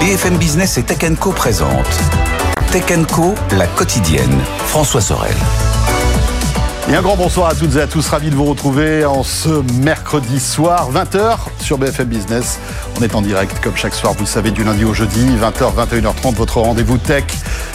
BFM Business et Tech Co présente Tech Co, la quotidienne. François Sorel. Et un grand bonsoir à toutes et à tous, ravi de vous retrouver en ce mercredi soir, 20h sur BFM Business. On est en direct comme chaque soir, vous le savez, du lundi au jeudi, 20h, 21h30, votre rendez-vous tech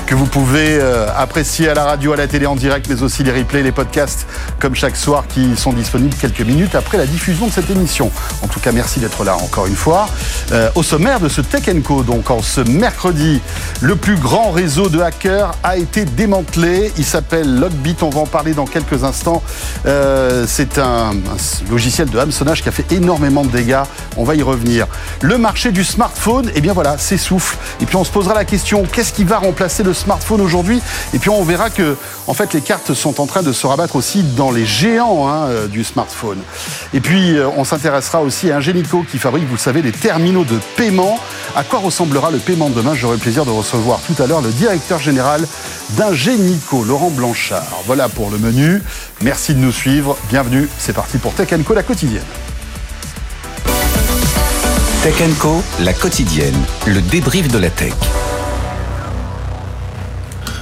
que vous pouvez euh, apprécier à la radio, à la télé en direct, mais aussi les replays, les podcasts, comme chaque soir, qui sont disponibles quelques minutes après la diffusion de cette émission. En tout cas, merci d'être là encore une fois. Euh, au sommaire de ce Tech Co, donc en ce mercredi, le plus grand réseau de hackers a été démantelé. Il s'appelle Logbit, on va en parler dans quelques instants. Euh, c'est un, un, logiciel de hameçonnage qui a fait énormément de dégâts. On va y revenir. Le marché du smartphone, eh bien voilà, s'essouffle. Et puis on se posera la question, qu'est-ce qui va remplacer le smartphone aujourd'hui? Et puis on verra que, en fait, les cartes sont en train de se rabattre aussi dans les géants hein, euh, du smartphone. Et puis euh, on s'intéressera aussi à Ingenico qui fabrique, vous le savez, des terminaux de paiement. À quoi ressemblera le paiement demain? J'aurai le plaisir de recevoir tout à l'heure le directeur général d'Ingenico, Laurent Blanchard. Voilà pour le menu. Merci de nous suivre. Bienvenue. C'est parti pour Tech Co, la quotidienne. Tech Co, la quotidienne. Le débrief de la tech.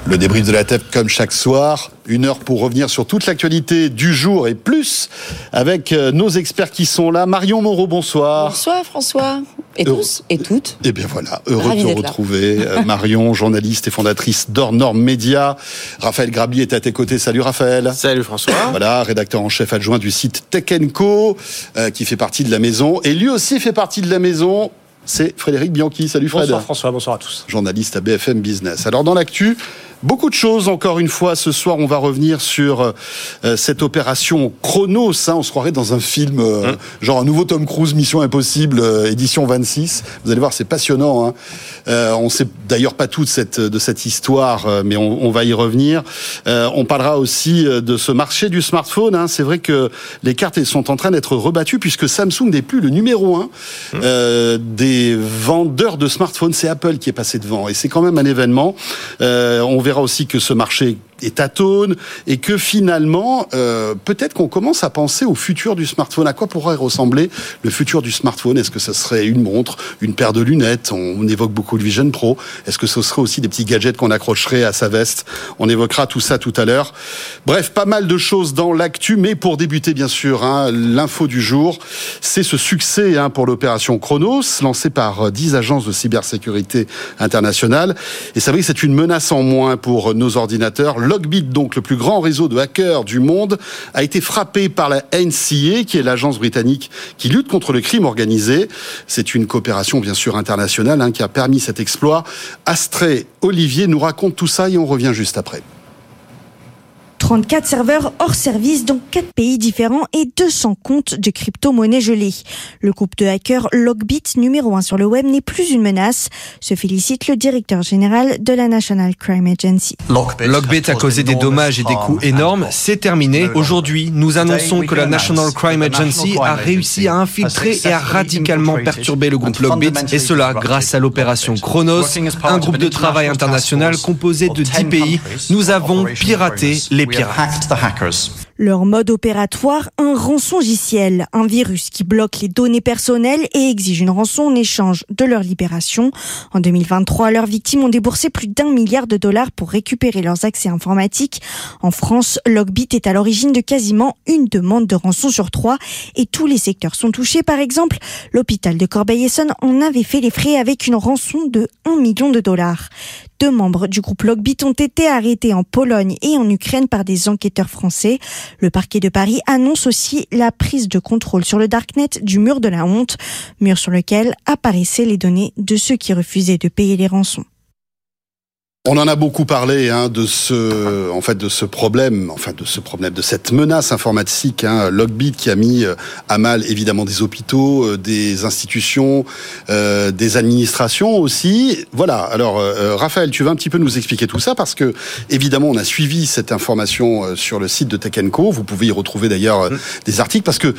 Le débrief de la tech comme chaque soir. Une heure pour revenir sur toute l'actualité du jour et plus avec nos experts qui sont là. Marion Moreau, bonsoir. Bonsoir François. Et tous et toutes. Eh bien voilà, heureux de te retrouver. Marion, journaliste et fondatrice d'Or Média. Raphaël Grabi est à tes côtés. Salut Raphaël. Salut François. Voilà, rédacteur en chef adjoint du site Tech Co, euh, qui fait partie de la maison. Et lui aussi fait partie de la maison. C'est Frédéric Bianchi. Salut Fred. Bonsoir François, bonsoir à tous. Journaliste à BFM Business. Alors dans l'actu, Beaucoup de choses, encore une fois, ce soir, on va revenir sur euh, cette opération Chronos. Hein, on se croirait dans un film, euh, mmh. genre un nouveau Tom Cruise, Mission Impossible, euh, édition 26. Vous allez voir, c'est passionnant. Hein. on sait d'ailleurs pas tout de cette, de cette histoire, mais on, on, va y revenir. on parlera aussi de ce marché du smartphone. Hein. C'est vrai que les cartes sont en train d'être rebattues puisque Samsung n'est plus le numéro un mmh. des vendeurs de smartphones. C'est Apple qui est passé devant. Et c'est quand même un événement. on verra aussi que ce marché est atone et que finalement, euh, peut-être qu'on commence à penser au futur du smartphone. À quoi pourrait ressembler le futur du smartphone? Est-ce que ce serait une montre, une paire de lunettes? On, évoque beaucoup le Vision Pro. Est-ce que ce serait aussi des petits gadgets qu'on accrocherait à sa veste? On évoquera tout ça tout à l'heure. Bref, pas mal de choses dans l'actu, mais pour débuter, bien sûr, hein, l'info du jour, c'est ce succès hein, pour l'opération Chronos, lancée par 10 agences de cybersécurité internationale. Et c'est vrai que c'est une menace en moins pour nos ordinateurs. Logbit, donc le plus grand réseau de hackers du monde, a été frappé par la NCA, qui est l'agence britannique qui lutte contre le crime organisé. C'est une coopération bien sûr internationale hein, qui a permis cet exploit. Astrée Olivier nous raconte tout ça et on revient juste après. 34 serveurs hors service dans 4 pays différents et 200 comptes de crypto-monnaies gelées. Le groupe de hackers Logbit numéro 1 sur le web n'est plus une menace, se félicite le directeur général de la National Crime Agency. Logbit a causé des dommages et des coûts énormes, c'est terminé. Aujourd'hui, nous annonçons que la National Crime Agency a réussi à infiltrer et à radicalement perturber le groupe Logbit, et cela grâce à l'opération Chronos, un groupe de travail international composé de 10 pays. Nous avons piraté les You hacked the hackers. Leur mode opératoire, un rançongiciel, un virus qui bloque les données personnelles et exige une rançon en échange de leur libération. En 2023, leurs victimes ont déboursé plus d'un milliard de dollars pour récupérer leurs accès informatiques. En France, Logbit est à l'origine de quasiment une demande de rançon sur trois et tous les secteurs sont touchés. Par exemple, l'hôpital de Corbeil-Essonne en avait fait les frais avec une rançon de 1 million de dollars. Deux membres du groupe Logbit ont été arrêtés en Pologne et en Ukraine par des enquêteurs français. Le parquet de Paris annonce aussi la prise de contrôle sur le Darknet du mur de la honte, mur sur lequel apparaissaient les données de ceux qui refusaient de payer les rançons. On en a beaucoup parlé hein, de ce, en fait, de ce problème, enfin de ce problème, de cette menace informatique, hein, Logbit qui a mis euh, à mal évidemment des hôpitaux, euh, des institutions, euh, des administrations aussi. Voilà. Alors, euh, Raphaël, tu vas un petit peu nous expliquer tout ça? Parce que évidemment, on a suivi cette information sur le site de Tech Co. Vous pouvez y retrouver d'ailleurs mmh. des articles parce que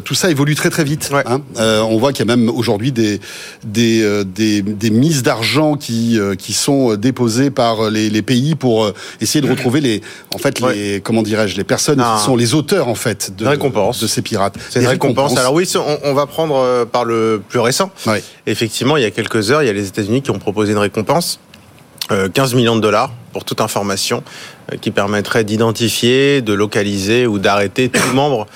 tout ça évolue très très vite. Ouais. Hein. on voit qu'il y a même aujourd'hui des des, des, des mises d'argent qui qui sont déposées par les, pays pour essayer de retrouver les, en fait, les, comment dirais-je, les personnes qui sont les auteurs en fait de, de ces pirates. C'est une récompense. Alors oui, on, va prendre par le plus récent. Effectivement, il y a quelques heures, il y a les États-Unis qui ont proposé une récompense 15 millions de dollars pour toute information qui permettrait d'identifier, de localiser ou d'arrêter tout membre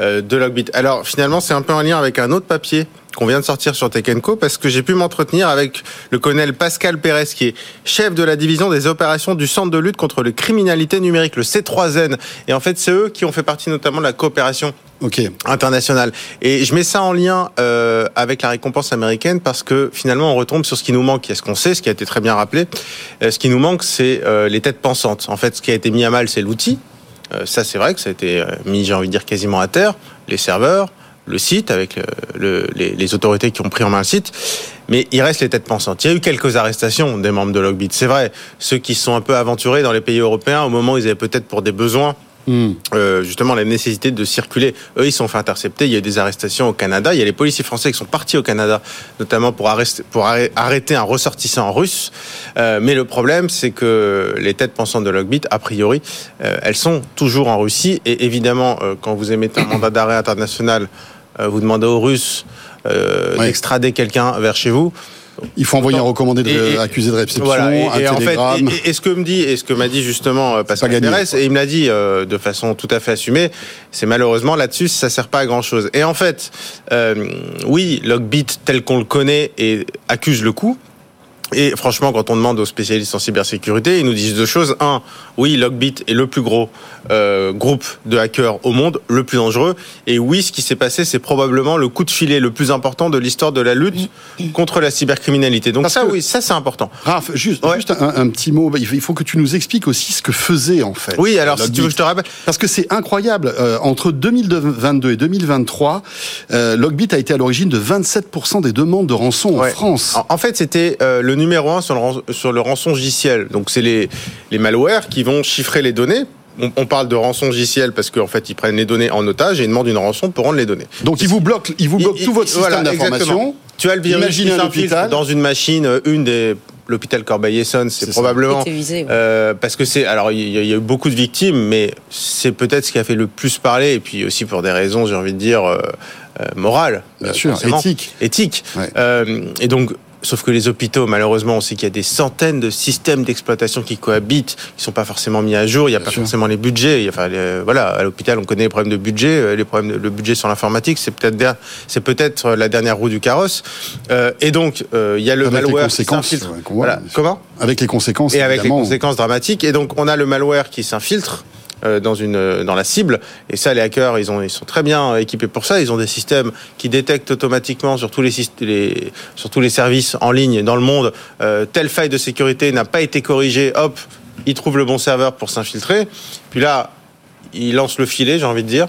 euh, de Logbit. Alors finalement, c'est un peu en lien avec un autre papier qu'on vient de sortir sur Tech Co parce que j'ai pu m'entretenir avec le colonel Pascal Pérez qui est chef de la division des opérations du Centre de lutte contre les criminalités numériques, le C3N. Et en fait, c'est eux qui ont fait partie notamment de la coopération internationale. Et je mets ça en lien euh, avec la récompense américaine parce que finalement, on retombe sur ce qui nous manque. Ce qu'on sait, ce qui a été très bien rappelé? Euh, ce qui nous manque, c'est les têtes pensantes. En fait, ce qui a été mis à mal, c'est l'outil euh, ça, c'est vrai que ça a été euh, mis, j'ai envie de dire, quasiment à terre. Les serveurs, le site, avec euh, les, autorités qui ont pris en main le site. Mais il reste les têtes pensantes. Il y a eu quelques arrestations des membres de Logbit. C'est vrai, ceux qui sont un peu aventurés dans les pays européens, au moment où ils avaient peut-être pour des besoins Hmm. Euh, justement la nécessité de circuler. Eux, ils sont fait intercepter. Il y a eu des arrestations au Canada. Il y a les policiers français qui sont partis au Canada, notamment pour, arrêter, pour arrêter un ressortissant russe. Euh, mais le problème, c'est que les têtes pensantes de Logbit, a priori, euh, elles sont toujours en Russie. Et évidemment, quand vous émettez un mandat d'arrêt international, vous demandez aux Russes d'extrader quelqu'un vers chez vous. Il faut envoyer un recommandé de, accusé de réception, un télégramme. et, ce que me dit, et ce que m'a dit justement euh, Pascal Pérez, et il me l'a dit euh, de façon tout à fait assumée, c'est malheureusement là-dessus, ça sert pas à grand chose. Et en fait, euh, oui, Logbit tel qu'on le connaît et accuse le coup, et franchement, quand on demande aux spécialistes en cybersécurité, ils nous disent deux choses. Un, oui, Logbit est le plus gros euh, groupe de hackers au monde, le plus dangereux. Et oui, ce qui s'est passé, c'est probablement le coup de filet le plus important de l'histoire de la lutte contre la cybercriminalité. Donc ça, oui, ça c'est important. Raph, juste, juste un, petit mot. Il faut que tu nous expliques aussi ce que faisait en fait. Oui, alors si tu veux, je te rappelle. Parce que c'est incroyable. Euh, entre 2022 et 2023, euh, Logbit a été à l'origine de 27% des demandes de rançon en France. En, fait, c'était euh, le numéro un sur le, sur le rançon logiciel. Donc c'est les, les malwares qui vont chiffrer les données on, parle de rançon logiciel parce qu'en fait, ils prennent les données en otage et ils demandent une rançon pour rendre les données. Donc, ils vous bloquent, ils vous bloquent tout votre système d'information. Tu as le virus qui s'infiltre dans une machine, euh, une des l'hôpital Corbeil-Essonne, c'est probablement euh, parce que c'est alors il y, a eu beaucoup de victimes, mais c'est peut-être ce qui a fait le plus parler et puis aussi pour des raisons, j'ai envie de dire euh, morales, bien sûr, éthiques, éthique. et donc Sauf que les hôpitaux, malheureusement, on sait qu'il y a des centaines de systèmes d'exploitation qui cohabitent, qui sont pas forcément mis à jour. Il n'y a pas forcément les budgets. Enfin, voilà, à l'hôpital, on connaît les problèmes de budget. Euh, les problèmes, de, le budget sur l'informatique, c'est peut-être c'est peut-être la dernière roue du carrosse. Euh, et donc, euh, il y a le malware qui s'infiltre. voilà. Comment? Avec les conséquences. Et avec les conséquences dramatiques. Et donc, on a le malware qui s'infiltre euh, dans une euh, dans la cible. Et ça, les hackers, ils ont ils sont très bien équipés pour ça. Ils ont des systèmes qui détectent automatiquement sur tous les, les sur tous les services en ligne dans le monde euh, telle faille de sécurité n'a pas été corrigée. Hop, ils trouvent le bon serveur pour s'infiltrer. Puis là, ils lancent le filet, j'ai envie de dire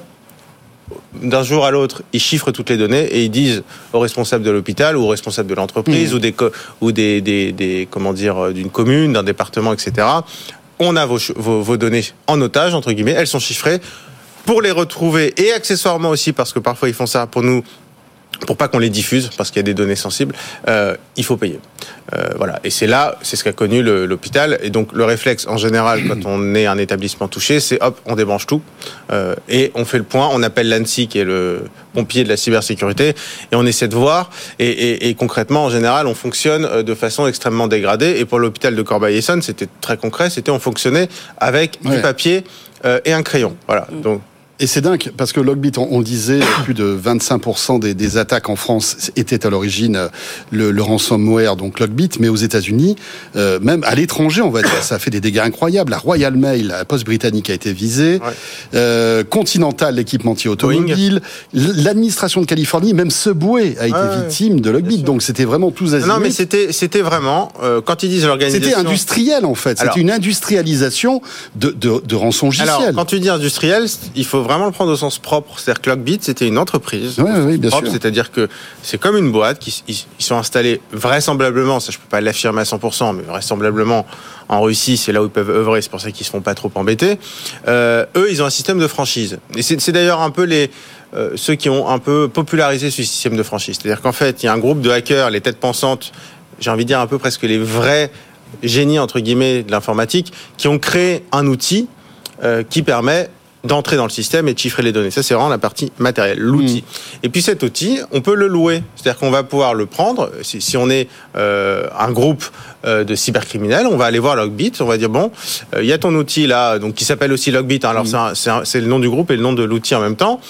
d'un jour à l'autre, ils chiffrent toutes les données et ils disent aux responsables de l'hôpital ou aux responsables de l'entreprise mmh. ou des ou des, des, des comment dire d'une commune, d'un département, etc on a vos, données en otage, entre guillemets, elles sont chiffrées. Pour les retrouver et accessoirement aussi parce que parfois ils font ça pour nous pour pas qu'on les diffuse, parce qu'il y a des données sensibles, euh, il faut payer. Euh, voilà. Et c'est là, c'est ce qu'a connu l'hôpital. Et donc le réflexe, en général, quand on est un établissement touché, c'est hop, on débranche tout euh, et on fait le point. On appelle l'ANSI, qui est le pompier de la cybersécurité, et on essaie de voir. Et, concrètement, en général, on fonctionne de façon extrêmement dégradée. Et pour l'hôpital de Corbeil-Essonne, c'était très concret. C'était on fonctionnait avec du papier et un crayon. Voilà. Donc et c'est dingue, parce que Logbit, on, disait, plus de 25% des, des, attaques en France étaient à l'origine euh, le, le, ransomware, donc Logbit, mais aux États-Unis, euh, même à l'étranger, on va dire, ça a fait des dégâts incroyables. La Royal Mail, la poste britannique a été visée, euh, Continental, l'équipementier automobile, l'administration de Californie, même Subway a été victime de Logbit, donc c'était vraiment tous azimuts. Non, mais c'était, c'était vraiment, euh, quand ils disent l'organisation... C'était industriel, en fait. C'était une industrialisation de, de, de rançon Alors, quand tu dis industriel, il faut vraiment le prendre au sens propre. C'est-à-dire que Lockbit, c'était une entreprise. Oui, bien sûr. C'est-à-dire que c'est comme une boîte qui ils sont installés vraisemblablement, ça je peux pas l'affirmer à 100%, mais vraisemblablement en Russie, c'est là où ils peuvent œuvrer. C'est pour ça qu'ils se font pas trop embêter. Euh, eux, ils ont un système de franchise. Et c'est d'ailleurs un peu les euh, ceux qui ont un peu popularisé ce système de franchise. C'est-à-dire qu'en fait, il y a un groupe de hackers, les têtes pensantes, j'ai envie de dire un peu presque les vrais génies entre guillemets de l'informatique qui ont créé un outil qui permet d'entrer dans le système et de chiffrer les données. Ça, c'est vraiment la partie matérielle, l'outil. Mm. Et puis cet outil, on peut le louer. C'est-à-dire qu'on va pouvoir le prendre. Si, si on est euh, un groupe euh, de cybercriminels, on va aller voir Logbit. On va dire bon, euh, il y a ton outil là, donc qui s'appelle aussi Logbit. Hein. Alors mm. c'est le nom du groupe et le nom de l'outil en même temps.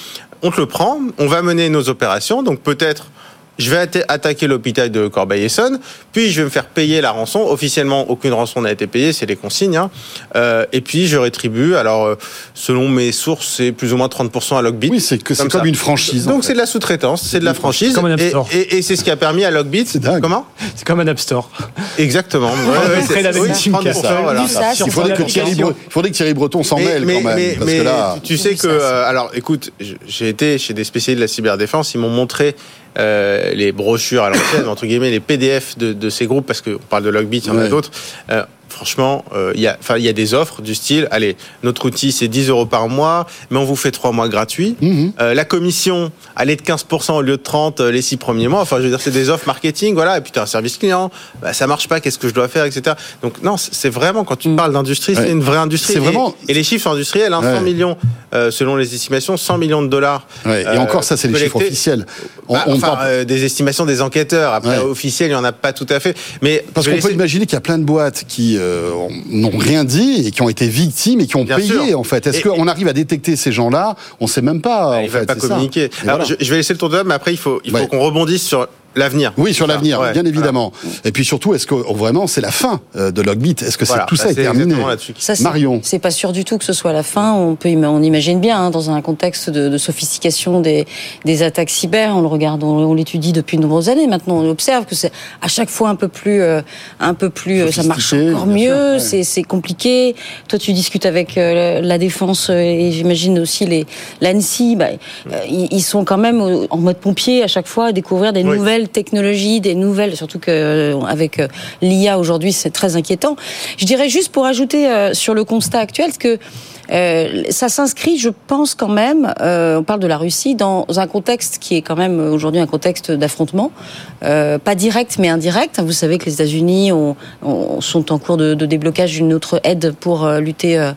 On te le prend. On va mener nos opérations. Donc peut-être je vais attaquer l'hôpital de Corbeil-Essonne, puis je vais me faire payer la rançon. Officiellement, aucune rançon n'a été payée, c'est les consignes. Hein. Euh, et puis je rétribue. Alors, euh, selon mes sources, c'est plus ou moins 30% à Logbit. Oui, c'est comme, comme une franchise. Donc c'est de la sous-traitance, c'est de la franchise. Comme un et, et, et c'est ce qui a permis à Logbit. Comment? C'est comme un App Store. Exactement. ouais, ouais, c'est oui, 30%, voilà. Il faudrait que, Thierry, faudrait que Thierry Breton s'en mêle quand même. Mais, parce que là... tu sais que, euh, alors, écoute, j'ai été chez des spécialistes de la cyberdéfense, ils m'ont montré euh, les brochures à l'ancienne, entre guillemets, les PDF de, de ces groupes, parce qu'on parle de Logbit, il y en a d'autres. Euh, franchement, il euh, y, a, il y a des offres du style, allez, notre outil c'est 10 euros par mois, mais on vous fait 3 mois gratuits. Mhm. euh, la commission, elle est de 15% au lieu de 30 euh, les 6 premiers mois. Enfin, je veux dire, c'est des offres marketing, voilà, et puis tu as un service client, bah, ça marche pas, qu'est-ce que je dois faire, etc. Donc non, c'est vraiment, quand tu mhm. parles d'industrie, c'est une vraie industrie. Vraiment... Et, les chiffres industriels, hein, 100 millions, euh, selon les estimations, 100 millions de dollars. et encore, ça, c'est les chiffres officiels. On, bah, enfin, des estimations des enquêteurs. Après, officiels, il y en a pas tout à fait. Mais Parce qu'on peut imaginer qu'il y a plein de boîtes qui n'ont rien dit et qui ont été victimes et qui ont payé en fait. Est-ce qu'on arrive à détecter ces gens-là? On ne sait même pas. Bah, en fait, pas communiquer. Alors, je, vais laisser le tour de table, mais après il faut, il faut qu'on rebondisse sur L'avenir. Oui, sur l'avenir, bien évidemment. Et puis surtout, est-ce que oh, vraiment c'est la fin euh, de Logbit? Est-ce que tout ça bah, est, terminé? ça, Marion, c'est pas sûr du tout que ce soit la fin. On peut, on imagine bien hein, dans un contexte de, de, sophistication des, des attaques cyber. On le regarde, on, l'étudie depuis de nombreuses années. Maintenant, on observe que c'est à chaque fois un peu plus, euh, un peu plus, euh, ça marche encore mieux. C'est compliqué. Toi, tu discutes avec la défense et j'imagine aussi les l'ANSI. Bah, ils, sont quand même en mode pompier à chaque fois à découvrir des nouvelles technologies, des nouvelles, surtout que euh, avec euh, l'IA aujourd'hui, c'est très inquiétant. Je dirais juste pour ajouter euh, sur le constat actuel que euh, ça s'inscrit, je pense quand même, euh, on parle de la Russie, dans un contexte qui est quand même aujourd'hui un contexte d'affrontement, euh, pas direct mais indirect. Vous savez que les États-Unis sont en cours de, de déblocage d'une autre aide pour lutter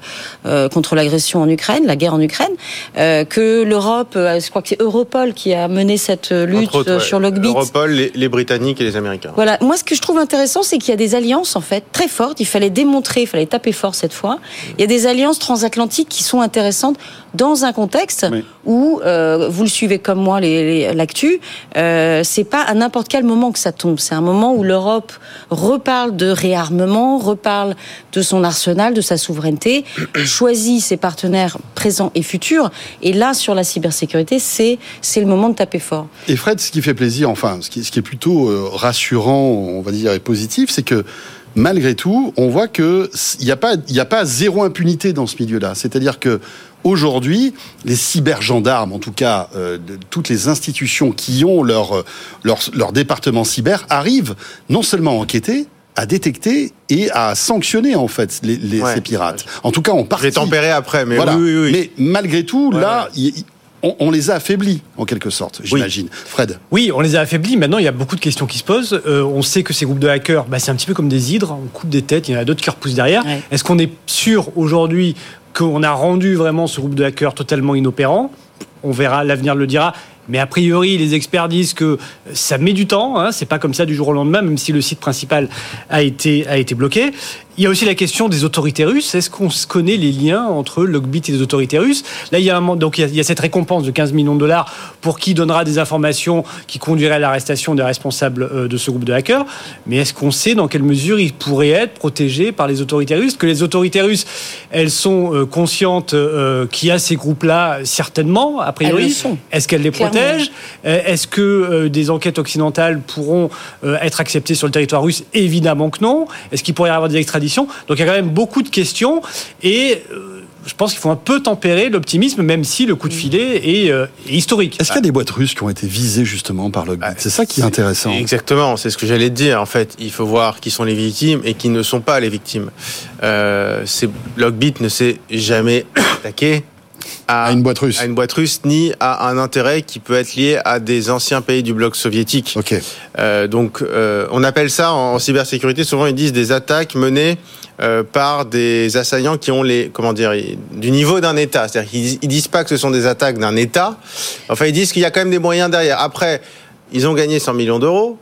contre l'agression en Ukraine, la guerre en Ukraine, que l'Europe, je crois que c'est Europol qui a mené cette lutte sur Logbit. Les, les, Britanniques et les Américains. Voilà. Moi, ce que je trouve intéressant, c'est qu'il y a des alliances en fait très fortes. Il fallait démontrer, il fallait taper fort cette fois. Il y a des alliances transatlantiques qui sont intéressantes dans un contexte où euh, vous le suivez comme moi l'actu. Euh, c'est pas à n'importe quel moment que ça tombe. C'est un moment où l'Europe reparle de réarmement, reparle de son arsenal, de sa souveraineté, choisit ses partenaires présents et futurs. Et là, sur la cybersécurité, c'est c'est le moment de taper fort. Et Fred, ce qui fait plaisir, enfin, ce qui, ce qui est plutôt euh, rassurant, on va dire, et positif, c'est que malgré tout, on voit qu'il n'y a, pas, a pas zéro impunité dans ce milieu-là. C'est-à-dire que aujourd'hui, les cybergendarmes, en tout cas euh, de, toutes les institutions qui ont leur, leur, leur département cyber, arrivent non seulement à enquêter, à détecter et à sanctionner en fait les, les ces pirates. En tout cas, on partie. tempéré après, mais voilà. oui, oui, Mais malgré tout, là, on, les a affaiblis, en quelque sorte, j'imagine. Fred Oui, on les a affaiblis. Maintenant, il y a beaucoup de questions qui se posent. Euh, on sait que ces groupes de hackers, bah, c'est un petit peu comme des hydres. On coupe des têtes, il y en a d'autres qui repoussent derrière. Est-ce qu'on est sûr aujourd'hui qu'on a rendu vraiment ce groupe de hackers totalement inopérant on verra, l'avenir le dira. Mais a priori, les experts disent que ça met du temps. Hein, c'est pas comme ça du jour au lendemain, même si le site principal a été a été bloqué. Il y a aussi la question des autorités russes. Est-ce qu'on connaît les liens entre Logbit et les autorités russes Là, il y a un, donc il y a, cette récompense de 15 millions de dollars pour qui donnera des informations qui conduiraient à l'arrestation des responsables euh, de ce groupe de hackers. Mais est-ce qu'on sait dans quelle mesure ils pourraient être protégés par les autorités russes? Que les autorités russes, elles sont euh, conscientes euh, qu'il y a ces groupes-là, certainement, a priori. Est-ce qu'elles les protègent? Est-ce que des enquêtes occidentales pourront être acceptées sur le territoire russe? Évidemment que non. Est-ce qu'il pourrait y avoir des extraditions donc il y a quand même beaucoup de questions et euh, je pense qu'il faut un peu tempérer l'optimisme, même si le coup de filet est, euh, historique. Est-ce qu'il y a des boîtes russes qui ont été visées justement par Logbit C'est ça qui est, intéressant. Exactement, c'est ce que j'allais te dire. En fait, il faut voir qui sont les victimes et qui ne sont pas les victimes. Euh, Logbit ne s'est jamais attaqué à, une boîte russe, à une boîte russe, ni à un intérêt qui peut être lié à des anciens pays du bloc soviétique. Euh, donc, euh, on appelle ça en, cybersécurité. Souvent, ils disent des attaques menées euh, par des assaillants qui ont les comment dire du niveau d'un État. C'est-à-dire qu'ils ils disent pas que ce sont des attaques d'un État. Enfin, ils disent qu'il y a quand même des moyens derrière. Après, ils ont gagné 100 millions d'euros.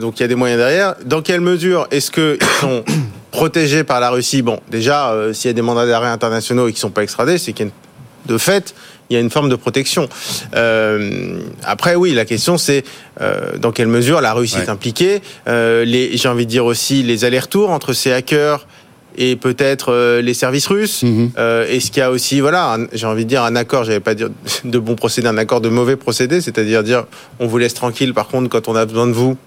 Donc il y a des moyens derrière. Dans quelle mesure est-ce qu'ils sont protégés par la Russie? Bon, déjà, euh, s'il y a des mandats d'arrêt internationaux et qui ne sont pas extradés, c'est qu'il de fait, il y a une forme de protection. Euh, après, oui, la question c'est euh, dans quelle mesure la Russie est impliquée. Euh, J'ai envie de dire aussi les allers-retours entre ces hackers et peut-être euh, les services russes. Euh, Est-ce qu'il y a aussi, voilà, j'ai envie de dire un accord, j'avais pas dire de bon procédé, un accord de mauvais procédé, c'est-à-dire dire on vous laisse tranquille, par contre, quand on a besoin de vous,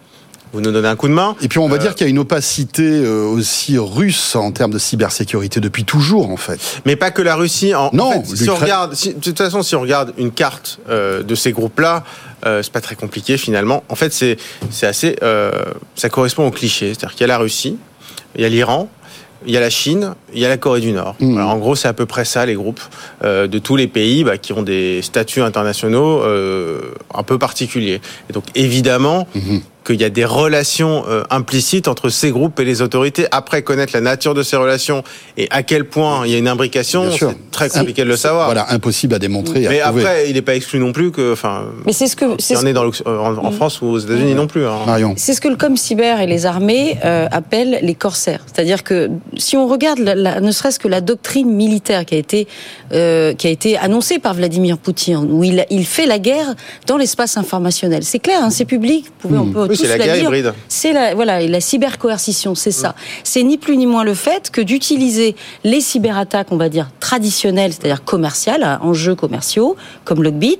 vous nous donnez un coup de main. Et puis on va euh, dire qu'il y a une opacité euh, aussi russe en termes de cybersécurité depuis toujours en fait. Mais pas que la Russie. En, non. fait, si on regarde, de toute façon, si on regarde une carte euh, de ces groupes-là, euh, c'est pas très compliqué finalement. En fait, c'est c'est assez, ça correspond au cliché, c'est-à-dire qu'il y a la Russie, il y a l'Iran, il y a la Chine, il y a la Corée du Nord. Mmh. en gros, c'est à peu près ça, les groupes euh, de tous les pays bah, qui ont des statuts internationaux euh, un peu particuliers. Et donc, évidemment, mmh qu'il y a des relations euh, implicites entre ces groupes et les autorités. Après, connaître la nature de ces relations et à quel point il y a une imbrication, c'est très compliqué de le savoir. Voilà, impossible à démontrer. Mais après, il n'est pas exclu non plus que, enfin, mais c'est ce que c'est on est dans en, France ou aux États-Unis non plus. Hein. C'est ce que le com cyber et les armées euh, appellent les corsaires. C'est-à-dire que si on regarde, la, ne serait-ce que la doctrine militaire qui a été euh, qui a été annoncée par Vladimir Poutine, où il, il fait la guerre dans l'espace informationnel. C'est clair, hein, c'est public. Vous pouvez, on peut c'est la guerre hybride. C'est la, voilà, la cybercoercition, c'est ça. C'est ni plus ni moins le fait que d'utiliser les cyberattaques, on va dire, traditionnelles, c'est-à-dire commerciales, enjeux commerciaux, comme Logbit,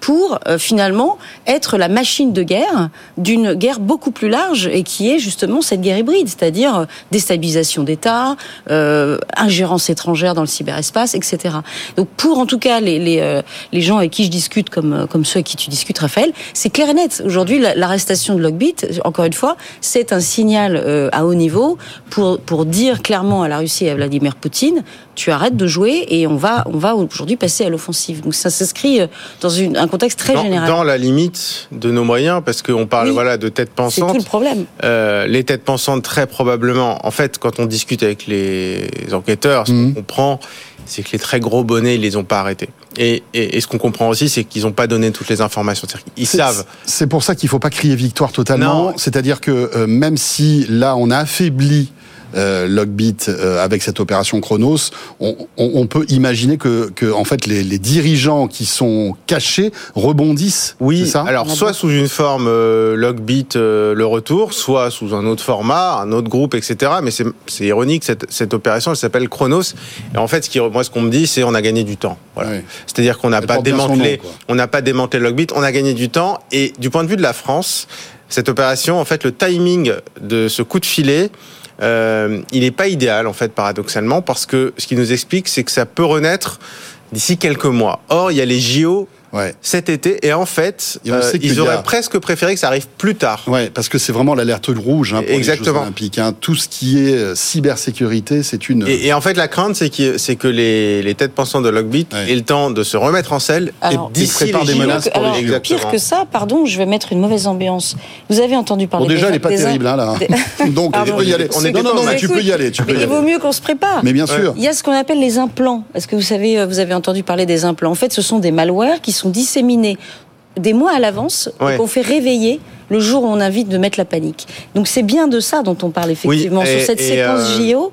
pour euh, finalement être la machine de guerre d'une guerre beaucoup plus large et qui est justement cette guerre hybride, c'est-à-dire euh, déstabilisation d'État, euh, ingérence étrangère dans le cyberespace, etc. Donc pour en tout cas les, les, euh, les gens avec qui je discute, comme, comme ceux avec qui tu discutes, Raphaël, c'est clair et net. Aujourd'hui, l'arrestation de encore une fois, c'est un signal euh, à haut niveau pour, pour dire clairement à la Russie et à Vladimir Poutine, tu arrêtes de jouer et on va, on va aujourd'hui passer à l'offensive. Donc ça s'inscrit euh, dans une, un contexte très général. Dans la limite de nos moyens, parce qu'on parle voilà, de têtes pensantes. C'est tout le problème. Euh, les têtes pensantes, très probablement, en fait, quand on discute avec les enquêteurs, ce mmh. qu'on comprend, c'est que les très gros bonnets, ils les ont pas arrêtés. Et, et, ce qu'on comprend aussi, c'est qu'ils n'ont pas donné toutes les informations. Ils savent. C'est pour ça qu'il faut pas crier victoire totalement. C'est-à-dire que euh, même si là, on a affaibli euh, Logbit euh, avec cette opération Chronos, on, on, on peut imaginer que, que en fait les, les, dirigeants qui sont cachés rebondissent. Oui, ça? alors soit sous une forme euh, Logbit euh, le retour, soit sous un autre format, un autre groupe, etc. Mais c'est ironique cette, cette opération, elle s'appelle Chronos. Et en fait, ce qui, moi, ce qu'on me dit, c'est on a gagné du temps. Voilà. Oui. C'est-à-dire qu'on n'a pas démantelé, on n'a pas démantelé Logbit, on a gagné du temps. Et du point de vue de la France, cette opération, en fait, le timing de ce coup de filet euh, il n'est pas idéal en fait paradoxalement parce que ce qui nous explique c'est que ça peut renaître d'ici quelques mois. Or il y a les JO ouais. cet été. Et en fait, euh, ils auraient presque préféré que ça arrive plus tard. Ouais, parce que c'est vraiment l'alerte rouge hein, pour Exactement. les Jeux Olympiques. Hein. Tout ce qui est euh, cybersécurité, c'est une. Et, et, en fait, la crainte, c'est que, c'est que les, les têtes pensantes de Logbit ouais. aient le temps de se remettre en selle alors, et d'ici des menaces pour alors, les Pire que ça, pardon, je vais mettre une mauvaise ambiance. Vous avez entendu parler. Bon, déjà, elle n'est pas terrible hein, là. Donc, tu peux y aller. Non, non, non, mais tu peux y aller. Il vaut mieux qu'on se prépare. Mais bien sûr. Il y a ce qu'on appelle les implants. Est-ce que vous savez, vous avez entendu parler des implants? En fait, ce sont des malwares qui sont disséminés des mois à l'avance ouais. qu'on fait réveiller le jour où on invite de mettre la panique. Donc c'est bien de ça dont on parle effectivement oui, et, sur cette et séquence euh... JO.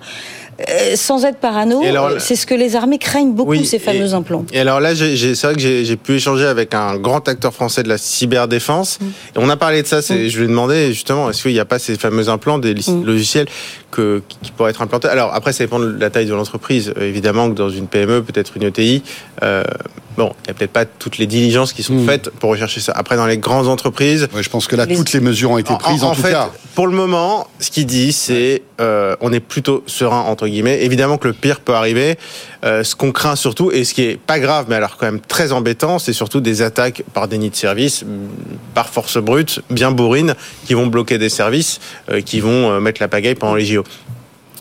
Euh, sans être parano, c'est ce que les armées craignent beaucoup, oui, ces fameux et, implants. Et alors là, c'est vrai que j'ai pu échanger avec un grand acteur français de la cyberdéfense. Mm. Et on a parlé de ça. Mm. Je lui ai demandé justement, est-ce qu'il n'y a pas ces fameux implants, des mm. logiciels que, qui pourraient être implantés? Alors après, ça dépend de la taille de l'entreprise. Évidemment que dans une PME, peut-être une ETI, euh, bon, il n'y a peut-être pas toutes les diligences qui sont faites pour rechercher ça. Après, dans les grandes entreprises, ouais, je pense que là, les... toutes les mesures ont été prises. En, en, en tout fait, cas, pour le moment, ce qu'il dit, c'est euh, on est plutôt serein entre Évidemment que le pire peut arriver. Euh, ce qu'on craint surtout, et ce qui est pas grave, mais alors quand même très embêtant, c'est surtout des attaques par déni de service, par force brute, bien bourrine, qui vont bloquer des services, euh, qui vont euh, mettre la pagaille pendant les JO.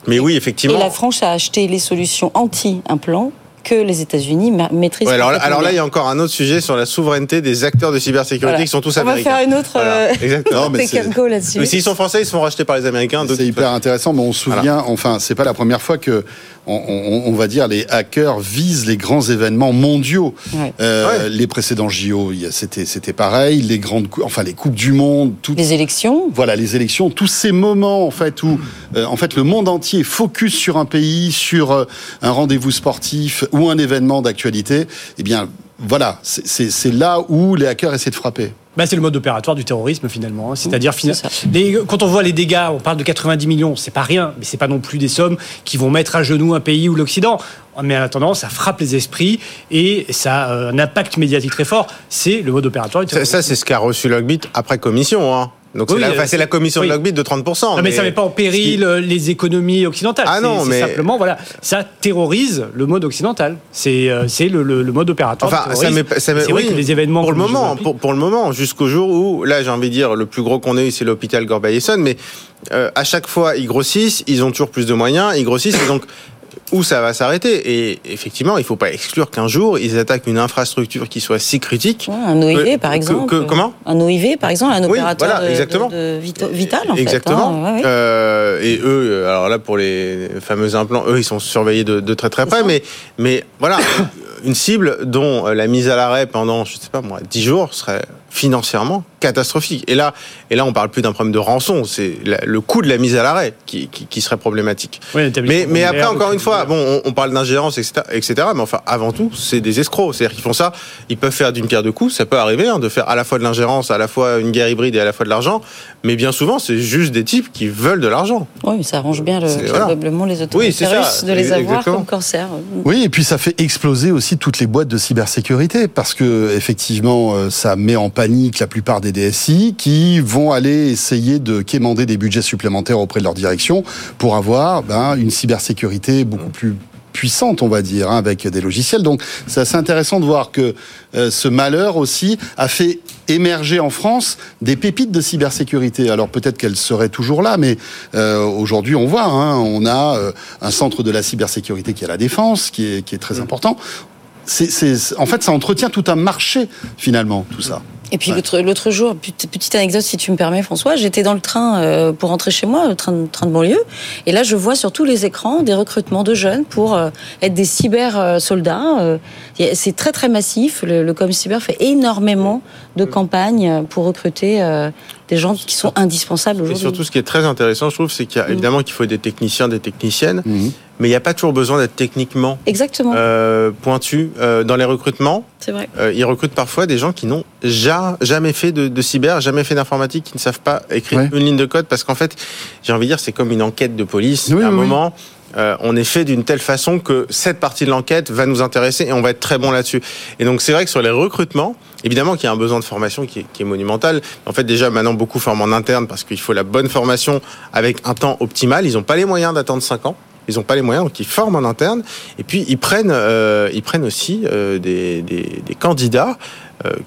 Mais oui, effectivement. La France a acheté les solutions anti-implants que les États-Unis maîtrisent. alors, alors là, il y a encore un autre sujet sur la souveraineté des acteurs de cybersécurité qui sont tous américains. On va faire une autre voilà. euh, là-dessus. Mais s'ils sont français, ils sont rachetés par les Américains. C'est hyper intéressant, mais on se souvient, enfin, c'est pas la première fois que on, va dire, les hackers visent les grands événements mondiaux. Euh, les précédents JO, c'était c'était pareil. Les grandes, enfin les coupes du monde, toutes les élections. Voilà, les élections, tous ces moments en fait où euh, en fait le monde entier focus sur un pays, sur euh, un rendez-vous sportif ou un événement d'actualité. Eh bien, voilà, c'est là où les hackers essaient de frapper. Bah, c'est le mode opératoire du terrorisme finalement. Hein. C'est-à-dire quand on voit les dégâts, on parle de 90 millions, c'est pas rien, mais c'est pas non plus des sommes qui vont mettre à genoux un pays ou l'Occident. Mais en attendant, ça frappe les esprits et ça a un impact médiatique très fort. C'est le mode opératoire du terrorisme. Ça, c'est ce qu'a reçu Logbit après commission. Hein. Donc c'est la, la, commission de Lockbit de 30%. Non, mais, ça ne met pas en péril euh, les économies occidentales. Ah non, mais simplement voilà, ça terrorise le mode occidental. C'est euh, c'est le, le, mode opératoire. Enfin, ça met, ça met, oui, que les événements pour le moment, pour, pour, le moment, jusqu'au jour où là, j'ai envie de dire, le plus gros qu'on ait eu, c'est l'hôpital Gorbayeson, mais euh, à chaque fois, ils grossissent, ils ont toujours plus de moyens, ils grossissent, et donc où ça va s'arrêter. Et effectivement, il ne faut pas exclure qu'un jour, ils attaquent une infrastructure qui soit si critique. un OIV, par exemple. comment? Un OIV, par exemple, un opérateur de, vital, en exactement. Fait, hein. euh, et eux, alors là, pour les fameux implants, eux, ils sont surveillés de, très très près. Mais, mais voilà, une cible dont la mise à l'arrêt pendant, je ne sais pas moi, 10 jours serait financièrement catastrophique. Et là, et là on parle plus d'un problème de rançon, c'est le coût de la mise à l'arrêt qui, qui, serait problématique. mais, mais après, encore une fois, bon, on, parle d'ingérence, etc., etc., mais enfin, avant tout, c'est des escrocs. C'est-à-dire qu'ils font ça, ils peuvent faire d'une pierre deux coups, ça peut arriver, hein, de faire à la fois de l'ingérence, à la fois une guerre hybride et à la fois de l'argent, mais bien souvent, c'est juste des types qui veulent de l'argent. Oui, mais ça arrange bien le, probablement les autorités russes de les avoir comme corsaires. Oui, et puis ça fait exploser aussi toutes les boîtes de cybersécurité, parce que effectivement, euh, ça met en panique la plupart des DSI qui vont aller essayer de quémander des budgets supplémentaires auprès de leur direction pour avoir ben, une cybersécurité beaucoup plus puissante, on va dire, hein, avec des logiciels. Donc, c'est assez intéressant de voir que euh, ce malheur aussi a fait émerger en France des pépites de cybersécurité. Alors peut-être qu'elles seraient toujours là, mais euh, aujourd'hui on voit, hein, on a euh, un centre de la cybersécurité qui est à la défense, qui est, qui est très important. C'est, en fait, ça entretient tout un marché finalement, tout ça. Et puis l'autre jour, petite anecdote si tu me permets François, j'étais dans le train euh, pour rentrer chez moi, le train, de banlieue, et là je vois sur tous les écrans des recrutements de jeunes pour euh, être des cyber euh, soldats. c'est très très massif. Le, le Com Cyber fait énormément de campagnes pour recruter des gens qui sont indispensables aujourd'hui. Et surtout, ce qui est très intéressant, je trouve, c'est qu'il y a mm. évidemment qu'il faut des techniciens, des techniciennes, mm. Mais il n'y a pas toujours besoin d'être techniquement Exactement. Euh, pointu euh, dans les recrutements. C'est vrai. Euh, ils recrutent parfois des gens qui n'ont jamais fait de, cyber, jamais fait d'informatique, qui ne savent pas écrire une ligne de code, parce qu'en fait, j'ai envie de dire, c'est comme une enquête de police. à un moment, euh, on est fait d'une telle façon que cette partie de l'enquête va nous intéresser et on va être très bon là-dessus. Et donc c'est vrai que sur les recrutements, évidemment qu'il y a un besoin de formation qui est, monumental. En fait, déjà maintenant beaucoup forment en interne parce qu'il faut la bonne formation avec un temps optimal. Ils n'ont pas les moyens d'attendre 5 ans. Ils n'ont pas les moyens, donc ils forment en interne. Et puis ils prennent, euh, ils prennent aussi euh, des, des, candidats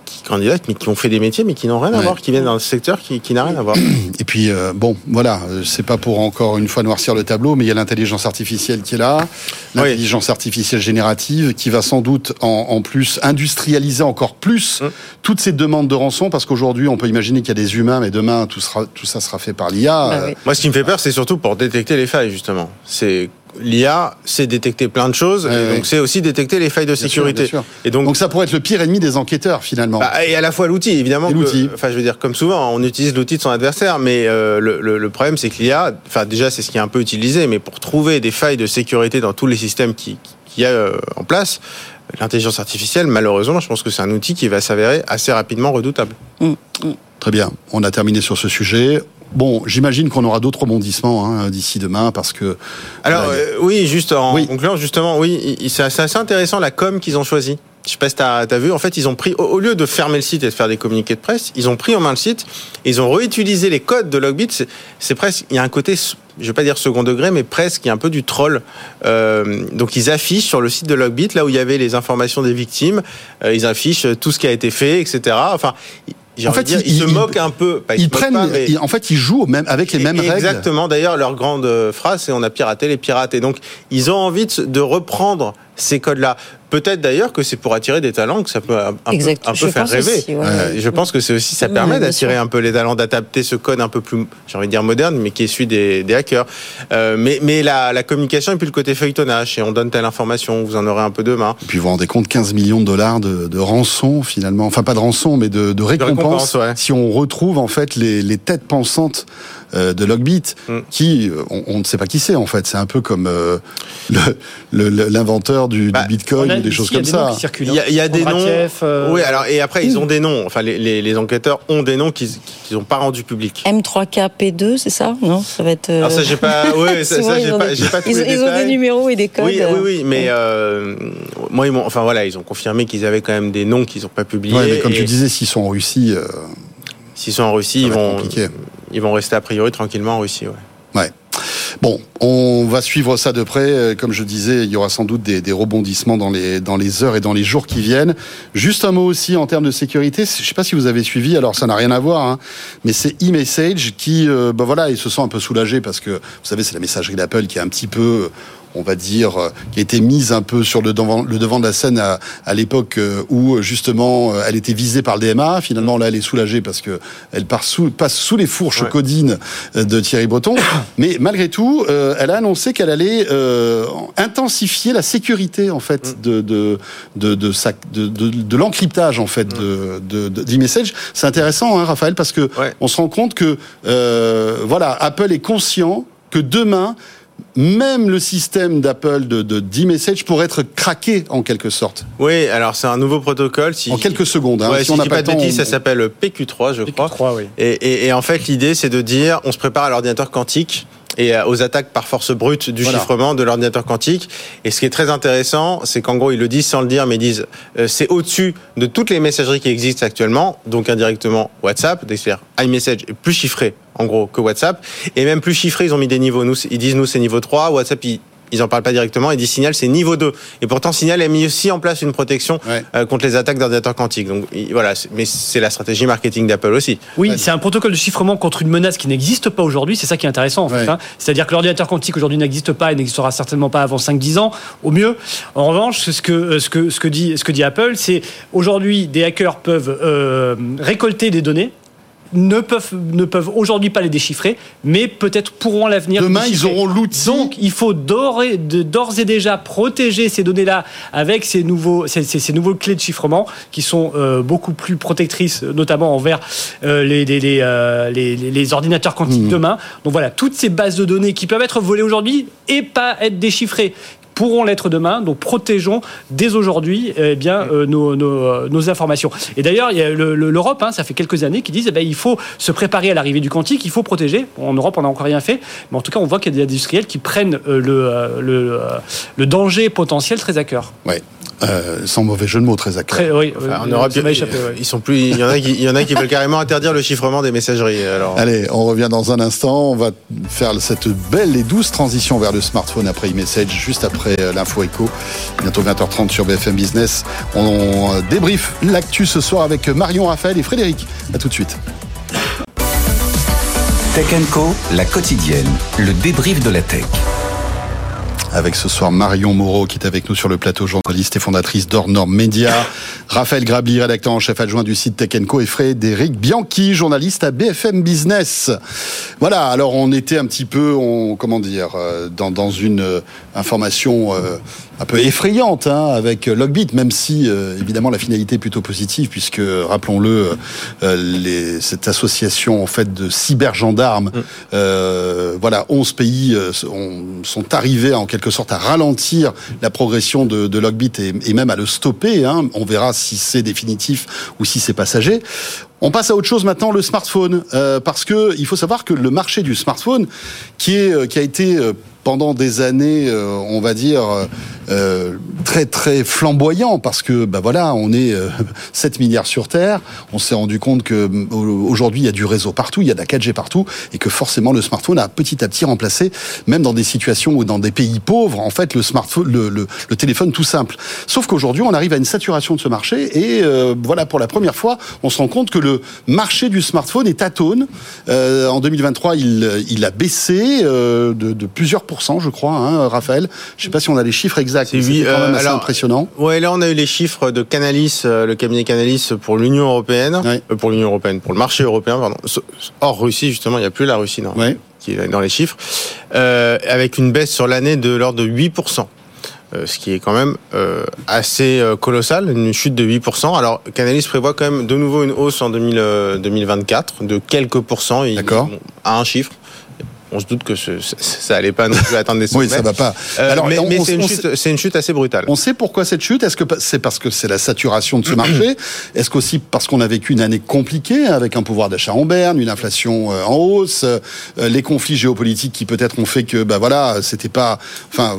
qui candidatent, mais qui ont fait des métiers, mais qui n'ont rien à voir, qui viennent dans un secteur qui, qui n'a rien à voir. Et puis, euh, bon, voilà, c'est pas pour encore une fois noircir le tableau, mais il y a l'intelligence artificielle qui est là, l'intelligence artificielle générative, qui va sans doute en, en plus industrialiser encore plus hum. toutes ces demandes de rançon, parce qu'aujourd'hui, on peut imaginer qu'il y a des humains, mais demain, tout, sera, tout ça sera fait par l'IA. Bah Moi, ce qui me fait peur, c'est surtout pour détecter les failles, justement. C'est l'IA, c'est détecter plein de choses, donc c'est aussi détecter les failles de sécurité. Et donc, donc ça pourrait être le pire ennemi des enquêteurs finalement. Bah, et à la fois l'outil, évidemment. L'outil. Enfin, je veux dire, comme souvent, on utilise l'outil de son adversaire, mais euh, le, problème, c'est que l'IA, enfin déjà, c'est ce qui est un peu utilisé, mais pour trouver des failles de sécurité dans tous les systèmes qui, qui y a euh, en place, l'intelligence artificielle, malheureusement, je pense que c'est un outil qui va s'avérer assez rapidement redoutable. Très bien, on a terminé sur ce sujet. Bon, j'imagine qu'on aura d'autres rebondissements hein, d'ici demain parce que. Alors euh, oui, juste en concluant justement, oui, c'est assez intéressant la com qu'ils ont choisi. Je sais pas si tu as, vu, en fait, ils ont pris, au, lieu de fermer le site et de faire des communiqués de presse, ils ont pris en main le site, et ils ont réutilisé les codes de Logbit. C'est presque, il y a un côté, je vais pas dire second degré, mais presque, il y a un peu du troll. Euh, donc ils affichent sur le site de Logbit, là où il y avait les informations des victimes, euh, ils affichent tout ce qui a été fait, etc. Enfin, en fait, dire, ils, se moquent un peu. ils prennent, en fait, ils jouent même avec les mêmes règles. Exactement. D'ailleurs, leur grande phrase, c'est on a piraté les pirates. Et donc, ils ont envie de reprendre ces codes-là. Peut-être d'ailleurs que c'est pour attirer des talents que ça peut un, peu, faire rêver. Je pense que c'est aussi ça permet d'attirer un peu les talents, d'adapter ce code un peu plus, j'ai envie de dire moderne, mais qui est celui des, hackers. Euh, mais mais la, communication et puis le côté feuilletonnage, et on donne telle information, vous en aurez un peu demain. Et puis vous vous rendez compte, 15 millions de dollars de, de rançon finalement, enfin pas de rançon, mais de, de récompense, si on retrouve en fait les, les têtes pensantes euh, de Logbit, mm. qui euh, on, ne sait pas qui c'est en fait. C'est un peu comme euh, l'inventeur du, bah, Bitcoin ou des choses comme ça. Il y a, il y a des noms. Oui, alors et après ils ont des noms. Enfin, les, les, enquêteurs ont des noms qu'ils n'ont pas rendus publics. M3KP2, c'est ça? Non, ça va être. Alors ça j'ai pas. Ouais, ça, ça j'ai pas, pas tous ils, les ils ont des numéros et des codes. Oui, oui, oui, mais moi ils m'ont. Enfin voilà, ils ont confirmé qu'ils avaient quand même des noms qu'ils n'ont pas publiés. mais comme tu disais, s'ils sont en Russie. S'ils sont en Russie, ils vont, ils vont rester a priori tranquillement en Russie. Ouais. ouais. Bon, on va suivre ça de près. Euh, comme je disais, il y aura sans doute des, rebondissements dans les, dans les heures et dans les jours qui viennent. Juste un mot aussi en termes de sécurité. Je ne sais pas si vous avez suivi, alors ça n'a rien à voir, hein, mais c'est e-message qui, ben voilà, il se sent un peu soulagé parce que, vous savez, c'est la messagerie d'Apple qui est un petit peu on va dire, euh, qui a été mise un peu sur le devant, le devant de la scène à, à l'époque euh, où justement euh, elle était visée par le DMA. Finalement, là, elle est soulagée parce que elle passe sous, passe sous les fourches codines de Thierry Breton. Mais malgré tout, elle a annoncé qu'elle allait intensifier la sécurité en fait mm. de de de de, de, de, l'encryptage en fait de mm. d'e-message. C'est intéressant, hein, Raphaël, parce que on se rend compte que voilà, Apple est conscient que demain même le système d'Apple de, de D-Message pourrait être craqué en quelque sorte. Oui, alors c'est un nouveau protocole. Si... En quelques secondes. Hein, si, on n'a pas, de bêtises, ça s'appelle PQ3, je crois. Oui. Et, et, et en fait, l'idée, c'est de dire, on se prépare à l'ordinateur quantique et euh, aux attaques par force brute du chiffrement de l'ordinateur quantique. Et ce qui est très intéressant, c'est qu'en gros, ils le disent sans le dire, mais ils disent euh, c'est au-dessus de toutes les messageries qui existent actuellement, donc indirectement WhatsApp, c'est-à-dire iMessage est plus chiffré en gros que WhatsApp, et même plus chiffré, ils ont mis des niveaux. Nous, ils disent nous c'est niveau 3, WhatsApp ils ils en parlent pas directement. Ils disent Signal, c'est niveau 2. Et pourtant, Signal a mis aussi en place une protection euh, contre les attaques d'ordinateurs quantiques. Donc voilà, mais c'est la stratégie marketing d'Apple aussi. Oui, c'est un protocole de chiffrement contre une menace qui n'existe pas aujourd'hui. C'est ça qui est intéressant en fait. Hein. C'est-à-dire que l'ordinateur quantique aujourd'hui n'existe pas et n'existera certainement pas avant 5-10 ans, au mieux. En revanche, ce que, euh, ce que, ce que, dit, ce que dit Apple, c'est aujourd'hui, des hackers peuvent euh, récolter des données ne peuvent, ne peuvent aujourd'hui pas les déchiffrer, mais peut-être pourront à l'avenir. Demain, ils auront l'outil. Donc, il faut d'ores et, déjà protéger ces données-là avec ces nouveaux, ces, ces, nouveaux clés de chiffrement qui sont euh, beaucoup plus protectrices, notamment envers euh, les, les, euh, les, les, ordinateurs quantiques mmh. demain. Donc voilà, toutes ces bases de données qui peuvent être volées aujourd'hui et pas être déchiffrées pourront l'être demain. Donc protégeons dès aujourd'hui eh bien euh, nos, euh, nos, informations. Et d'ailleurs, il y a l'Europe, hein, ça fait quelques années, qui disent eh bien, il faut se préparer à l'arrivée du quantique, il faut protéger. en Europe, on n'a encore rien fait, mais en tout cas, on voit qu'il y a des industriels qui prennent euh, le, le, le, danger potentiel très à cœur. Ouais. Euh, sans mauvais jeu de mots, très accurate. oui, en Europe, ils sont plus. Il y en a qui, il y en a qui veulent carrément interdire le chiffrement des messageries. Alors. Allez, on revient dans un instant. On va faire cette belle et douce transition vers le smartphone après e-message, juste après euh, l'info écho. Bientôt 20h30 sur BFM Business. On débrief l'actu ce soir avec Marion, Raphaël et Frédéric. À tout de suite. Tech Co, la quotidienne, le débrief de la tech avec ce soir Marion Moreau qui est avec nous sur le plateau, journaliste et fondatrice d'Ornorm Media, Raphaël Grabli, rédacteur en chef adjoint du site Tech Co et Frédéric Bianchi, journaliste à BFM Business. Voilà, alors on était un petit peu, on, comment dire, euh, dans, dans une euh, information euh, un peu effrayante hein, avec Logbit, même si évidemment la finalité est plutôt positive puisque rappelons-le, euh, cette association en fait de cybergendarmes, mm. euh, voilà, 11 pays sont arrivés en quelque sorte à ralentir la progression de, de Logbit et, et, même à le stopper. Hein. On verra si c'est définitif ou si c'est passager. On passe à autre chose maintenant, le smartphone, euh, parce que il faut savoir que le marché du smartphone, qui est qui a été pendant des années, on va dire très très flamboyant parce que bah voilà, on est 7 milliards sur Terre. On s'est rendu compte que aujourd'hui il y a du réseau partout, il y a de la 4G partout, et que forcément le smartphone a petit à petit remplacé, même dans des situations ou dans des pays pauvres, en fait le smartphone, le, téléphone tout simple. Sauf qu'aujourd'hui on arrive à une saturation de ce marché et voilà pour la première fois on se rend compte que le marché du smartphone est atone. Euh, en 2023, il, a baissé euh, de, de, plusieurs pourcents, je crois, hein, Raphaël. Je ne sais pas si on a les chiffres exacts, c'est quand même euh, assez impressionnant. Ouais, là on a eu les chiffres de Canalis, euh, le cabinet Canalis pour l'Union européenne, euh, pour l'Union européenne, pour le marché européen, pardon. Hors Russie, justement, il n'y a plus la Russie non, qui est dans les chiffres, avec une baisse sur l'année de l'ordre de 8%. Euh, ce qui est quand même euh, assez euh, colossal, une chute de 8%. Alors, Canalis prévoit quand même de nouveau une hausse en 2024 de quelques pourcents, D'accord. à un chiffre on se doute que ça allait pas non plus atteindre des sommets. oui, ça va pas. Alors, mais, c'est une, une, chute assez brutale. On sait pourquoi cette chute. Est-ce que c'est parce que c'est la saturation de ce marché? Est-ce qu'aussi parce qu'on a vécu une année compliquée avec un pouvoir d'achat en berne, une inflation en hausse, les conflits géopolitiques qui peut-être ont fait que, bah voilà, c'était pas, enfin,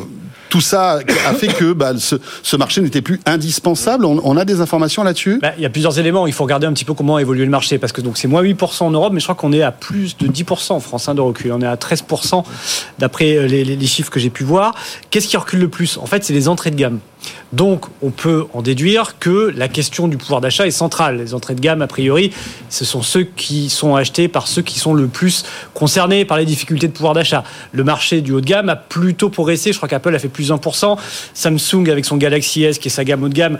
tout ça a fait que bah, ce, marché n'était plus indispensable. On, a des informations là-dessus? Bah, Il y a plusieurs éléments. Il faut regarder un petit peu comment a évolué le marché. Parce que donc c'est moins 8% en Europe, mais je crois qu'on est à plus de 10% en France hein, de recul. On est à 13% d'après euh, les, chiffres que j'ai pu voir. Qu'est-ce qui recule le plus? En fait, c'est les entrées de gamme. Donc, on peut en déduire que la question du pouvoir d'achat est centrale. Les entrées de gamme, a priori, ce sont ceux qui sont achetés par ceux qui sont le plus concernés par les difficultés de pouvoir d'achat. Le marché du haut de gamme a plutôt progressé. Je crois qu'Apple a fait plus 1%. Samsung, avec son Galaxy S, qui est sa gamme haut de gamme,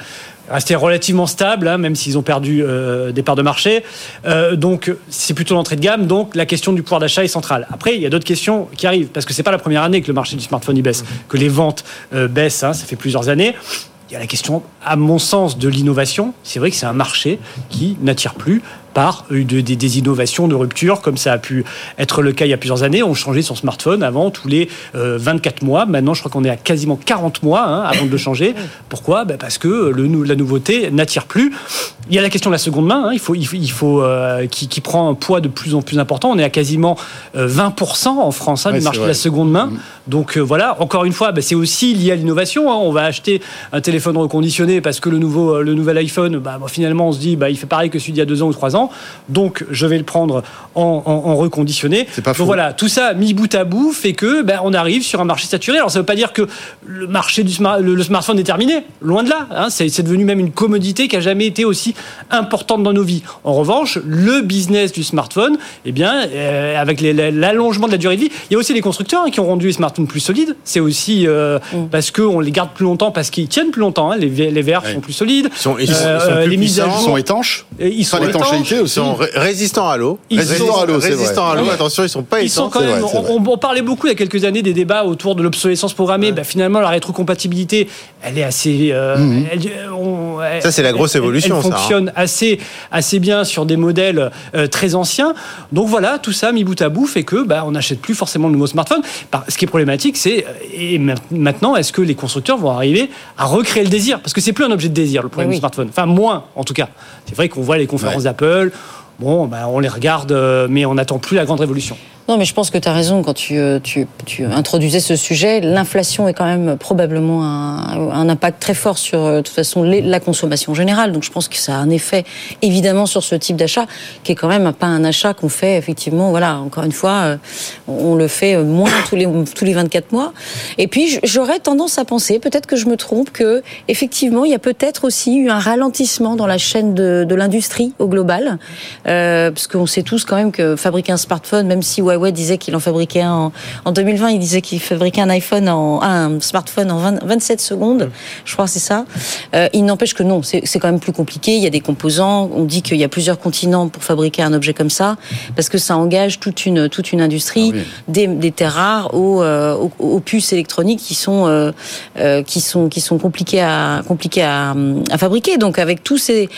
resté relativement stable, hein, même s'ils ont perdu euh, des parts de marché. Euh, donc, c'est plutôt l'entrée de gamme. Donc, la question du pouvoir d'achat est centrale. Après, il y a d'autres questions qui arrivent, parce que c'est pas la première année que le marché du smartphone y baisse, que les ventes euh, baissent. Hein, ça fait plusieurs années. Il y a la question, à mon sens, de l'innovation. C'est vrai que c'est un marché qui n'attire plus par euh, des, innovations de rupture, comme ça a pu être le cas il y a plusieurs années. On changeait son smartphone avant tous les 24 euh, mois. Maintenant, je crois qu'on est à quasiment 40 mois hein, avant de le changer. Pourquoi? Ben Parce que le, la nouveauté n'attire plus. Il y a la question de la seconde main. Hein. Il faut, il faut, euh, qui, prend un poids de plus en plus important. On est à quasiment 20% en France hein, du marché de la seconde main. Mm. Donc voilà, encore une fois, ben, c'est aussi lié à l'innovation. On va acheter un téléphone reconditionné parce que le, nouveau, le nouvel iPhone, ben, finalement, on se dit, il fait pareil que celui d'il y a deux ans ou trois ans donc je vais le prendre en, reconditionné. C'est pas Donc voilà, tout ça mis bout à bout fait que ben, on arrive sur un marché saturé. Alors ça ne veut pas dire que le marché du le, smartphone est terminé, loin de là. Hein. c'est devenu même une commodité qui a jamais été aussi importante dans nos vies. En revanche, le business du smartphone, eh bien, euh, avec l'allongement de la durée de vie, il y a aussi les constructeurs hein, qui ont rendu les smartphones plus solides. C'est aussi euh, mm. parce qu'on les garde plus longtemps, parce qu'ils tiennent plus longtemps. Hein. Les, les verres sont plus solides. Ils sont, euh, les mises à jour sont étanches. Ils sont étanches. Ils sont résistants à l'eau. Résistants à l'eau, Résistants à l'eau. Attention, ils sont pas ils Sont quand même, on, parlait beaucoup il y a quelques années des débats autour de l'obsolescence programmée. Bah, finalement, la rétrocompatibilité, elle est assez. Euh, mhm. ça, c'est la grosse évolution. Elle, fonctionne assez, assez bien sur des modèles euh, très anciens. Donc voilà, tout ça mis bout à bout fait que bah, on n'achète plus forcément de nouveaux smartphones. Ce qui est problématique, c'est et maintenant, est-ce que les constructeurs vont arriver à recréer le désir? Parce que c'est plus un objet de désir le problème du smartphone. Enfin, moins en tout cas. C'est vrai qu'on voit les conférences d'Apple bon, ben, on les regarde, euh, mais on n'attend plus la grande révolution. Non, mais je pense que tu as raison quand tu, euh, tu, tu, introduisais ce sujet. L'inflation est quand même probablement un, un, impact très fort sur, euh, de toute façon, la consommation générale. Donc je pense que ça a un effet, évidemment, sur ce type d'achat, qui est quand même pas un achat qu'on fait, effectivement, voilà, encore une fois, euh, on le fait moins tous les, tous les 24 mois. Et puis, j'aurais tendance à penser, peut-être que je me trompe, que, effectivement, il y a peut-être aussi eu un ralentissement dans la chaîne de, de l'industrie au global. Euh, parce qu'on sait tous quand même que fabriquer un smartphone, même si Huawei disait qu'il en fabriquait un en, 2020, il disait qu'il fabriquait un iPhone en un smartphone en 27 secondes, je crois c'est ça. Euh, il n'empêche que non, c'est quand même plus compliqué. Il y a des composants. On dit qu'il y a plusieurs continents pour fabriquer un objet comme ça, parce que ça engage toute une toute une industrie, ah des, des, terres rares aux, euh, aux, puces électroniques qui sont euh, qui sont qui sont compliquées à compliquées à, à fabriquer. Donc avec tous ces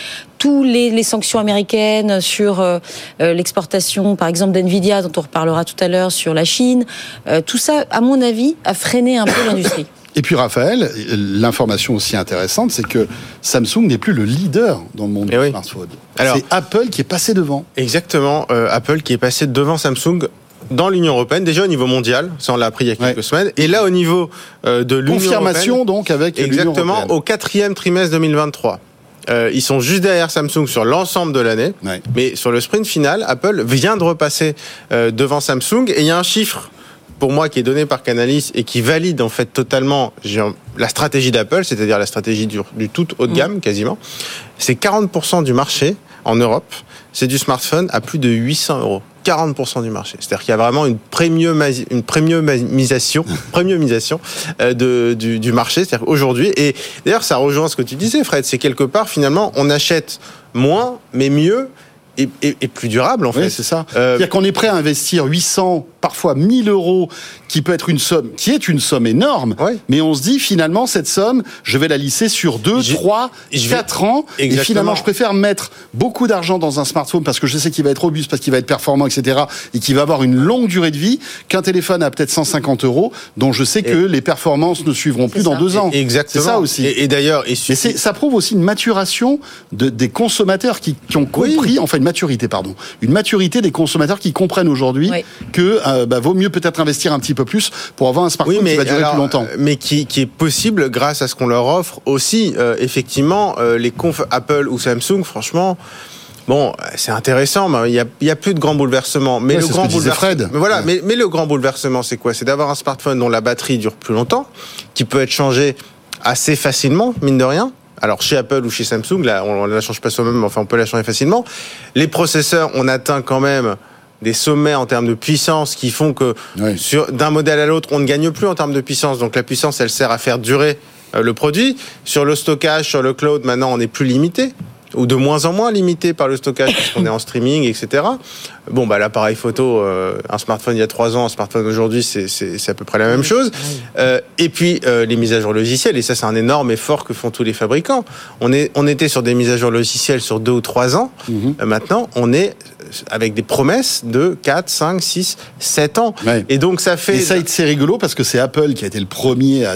tous les, les, sanctions américaines sur euh, euh, l'exportation, par exemple, d'NVIDIA, dont on reparlera tout à l'heure, sur la Chine, euh, tout ça, à mon avis, a freiné un peu l'industrie. Et puis Raphaël, l'information aussi intéressante, c'est que Samsung n'est plus le leader dans le monde eh du smartphone. C'est Apple qui est passé devant. Exactement, Apple qui est passé devant Samsung dans l'Union européenne, déjà au niveau mondial, ça on l'a appris il y a quelques semaines, et là au niveau euh, de l'Union Confirmation donc avec Exactement, au quatrième trimestre 2023. Euh, ils sont juste derrière Samsung sur l'ensemble de l'année, mais sur le sprint final, Apple vient de repasser euh, devant Samsung. Et il y a un chiffre pour moi qui est donné par Canalis et qui valide en fait totalement la stratégie d'Apple, c'est-à-dire la stratégie du, tout haut de gamme quasiment. C'est 40% du marché en Europe, c'est du smartphone à plus de 800 euros. 40% du marché. C'est-à-dire qu'il y a vraiment une premiumisation, une premiumisation, premiumisation euh, de, du, du marché. C'est-à-dire aujourd'hui, et d'ailleurs ça rejoint ce que tu disais, Fred, c'est quelque part finalement on achète moins mais mieux et, et, plus durable en fait. c'est ça. Euh... C'est-à-dire qu'on est prêt à investir 800, parfois 1000 euros qui peut être une somme, qui est une somme énorme, mais on se dit finalement cette somme, je vais la lisser sur 2, 3, 4 ans, et finalement je préfère mettre beaucoup d'argent dans un smartphone parce que je sais qu'il va être robuste, parce qu'il va être performant, etc., et qu'il va avoir une longue durée de vie, qu'un téléphone à peut-être 150 euros, dont je sais que les performances ne suivront plus dans deux ans. Exactement. C'est ça aussi. Et, d'ailleurs, et ça prouve aussi une maturation de, des consommateurs qui, qui ont compris, enfin une maturité, pardon, une maturité des consommateurs qui comprennent aujourd'hui que euh, bah, vaut mieux peut-être investir un petit peu plus pour avoir un smartphone qui va durer plus longtemps. Mais qui, qui, est possible grâce à ce qu'on leur offre aussi. Euh, effectivement, euh, les confs Apple ou Samsung, franchement. Bon, c'est intéressant, mais il y a, plus de grands bouleversements. Mais le grand bouleversement, mais voilà, mais, mais, le grand bouleversement, c'est quoi? C'est d'avoir un smartphone dont la batterie dure plus longtemps, qui peut être changé assez facilement, mine de rien. Alors chez Apple ou chez Samsung, là, on ne la change pas soi-même, enfin on peut la changer facilement. Les processeurs, on atteint quand même des sommets en termes de puissance qui font que sur d'un modèle à l'autre, on ne gagne plus en termes de puissance. Donc la puissance, elle sert à faire durer euh, le produit. Sur le stockage, sur le cloud, maintenant, on est plus limité ou de moins en moins limité par le stockage puisqu'on est en streaming, etc. Bon, bah l'appareil photo, euh, un smartphone il y a trois ans, un smartphone aujourd'hui, c'est à peu près la même chose. Euh, et puis euh, les mises à jour logicielles, et ça c'est un énorme effort que font tous les fabricants. On est, on était sur des mises à jour logicielles sur deux ou trois ans. Mhm. maintenant, on est avec des promesses de 4, 5, 6, 7 ans. Et donc ça fait... Et ça, c'est rigolo parce que c'est Apple qui a été le premier à,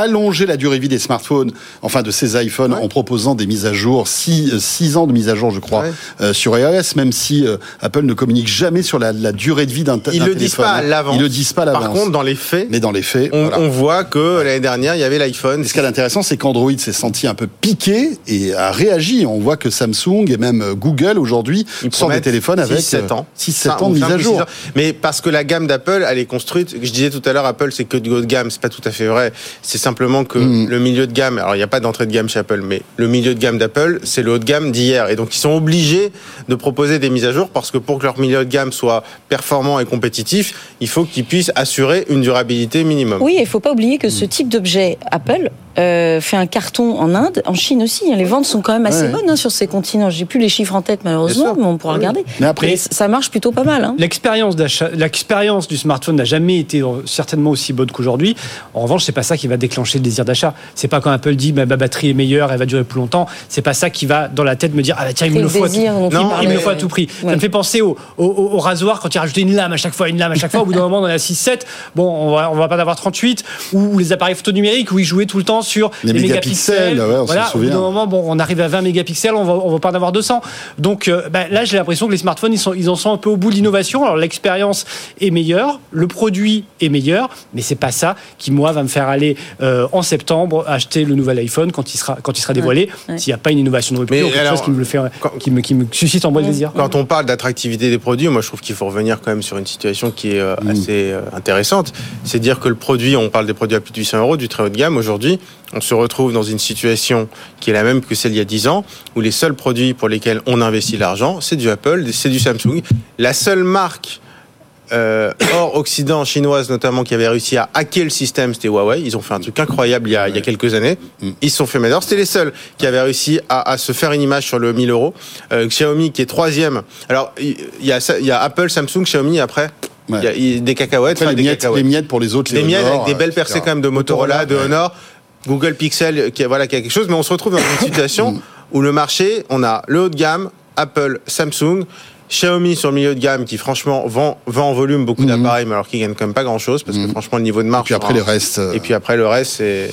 allonger la durée de vie des smartphones, enfin de ces iPhones, en proposant des mises à jour, 6, ans de mise à jour, je crois, euh, sur iOS, même si euh, Apple ne communique jamais sur la, durée de vie d'un téléphone. Ils le disent pas à l'avance. Ils le disent pas à l'avance. Par contre, dans les faits, mais dans les faits, on, voit que l'année dernière, il y avait l'iPhone. Ce qui est intéressant, c'est qu'Android s'est senti un peu piqué et a réagi. On voit que Samsung et même Google aujourd'hui sortent des téléphones avec 7 ans. 6-7 ans de mise à jour. Mais parce que la gamme d'Apple, elle est construite. Je disais tout à l'heure, Apple, c'est que du haut de gamme. C'est pas tout à fait vrai. C'est simplement que hmm. le milieu de gamme. Alors, il n'y a pas d'entrée de gamme chez Apple, mais le milieu de gamme d'Apple, c'est le haut de gamme d'hier. Et donc, ils sont obligés de proposer des mises à jour parce que pour que leur milieu de gamme soit performant et compétitif, il faut qu'ils puissent assurer une durabilité minimum. Oui, il ne faut pas oublier que ce type d'objet Apple euh, fait un carton en Inde, en Chine aussi. Hein. Les ventes sont quand même assez bonnes hein, sur ces continents. J'ai plus les chiffres en tête malheureusement, mais on pourra regarder. Mais après, ça marche plutôt pas mal. Hein. L'expérience d'achat, l'expérience du smartphone n'a jamais été certainement aussi bonne qu'aujourd'hui. En revanche, c'est pas ça qui va déclencher le désir d'achat. C'est pas quand Apple dit ma batterie est meilleure, elle va durer plus longtemps. C'est pas ça qui va dans la tête me dire ah bah tiens il me le faut. À tout... Non, il me le faut à tout prix. Ça me fait penser au, au, rasoir quand il rajoutait une lame à chaque fois, une lame à chaque fois. Au bout d'un moment, on en a 6-7. Bon, on va, on va pas en avoir 38. Ou les appareils photo numériques où ils jouaient tout le temps sur les, mégapixels. on voilà, au bout d'un moment, bon, on arrive à 20 mégapixels, on va, on va pas en avoir 200. Donc euh, bah, là, j'ai l'impression que les smartphones, ils, sont, ils en sont un peu au bout de l'innovation. Alors l'expérience est meilleure, le produit est meilleur, mais c'est pas ça qui moi va me faire aller euh, en septembre acheter le nouvel iPhone quand il sera quand il sera dévoilé. S'il n'y a pas une innovation de rupture, quelque chose qui me le fait, qui, me, qui me suscite en moi le désir. Quand on parle d'attractivité des produits, moi je trouve qu'il faut revenir quand même sur une situation qui est euh, mm. assez intéressante. C'est dire que le produit, on parle des produits à plus de 800 euros, du très haut de gamme aujourd'hui, on se retrouve dans une situation qui est la même que celle il y a 10 ans, où les seuls produits pour lesquels on investit l'argent, c'est du Apple, c'est du Samsung. La seule marque euh, hors Occident, chinoise notamment, qui avait réussi à hacker le système, c'était Huawei. Ils ont fait un truc incroyable il y a, il y a quelques années. Mm. Ils se sont fait meilleurs. C'était les seuls qui avaient réussi à, à, se faire une image sur le 1000 euros. Euh, Xiaomi qui est troisième. Alors, il y, a, il y a Apple, Samsung, Xiaomi après. Il y a des cacahuètes. les, miettes, les, miettes, pour les autres. Les, miettes avec des belles percées quand même de Motorola, de Honor. Google Pixel, qui, voilà, qui a quelque chose, mais on se retrouve dans une situation où le marché, on a le haut de gamme, Apple, Samsung, Xiaomi sur le milieu de gamme qui franchement vend, vend en volume beaucoup mhm. d'appareils mais alors qui gagne quand même pas grand chose parce que mhm. franchement le niveau de marge. Et puis après les restes. Et puis après le reste c'est.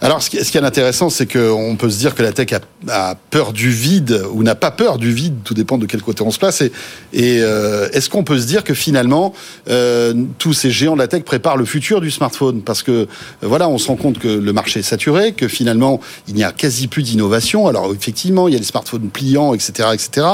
Alors ce qui, ce qui est intéressant c'est qu'on peut se dire que la tech a, peur du vide ou n'a pas peur du vide, tout dépend de quel côté on se place. Et, et euh, est-ce qu'on peut se dire que finalement euh, tous ces géants de la tech préparent le futur du smartphone? Parce que euh, voilà on se rend compte que le marché est saturé, que finalement il n'y a quasi plus d'innovation. Alors effectivement il y a les smartphones pliants etc etc.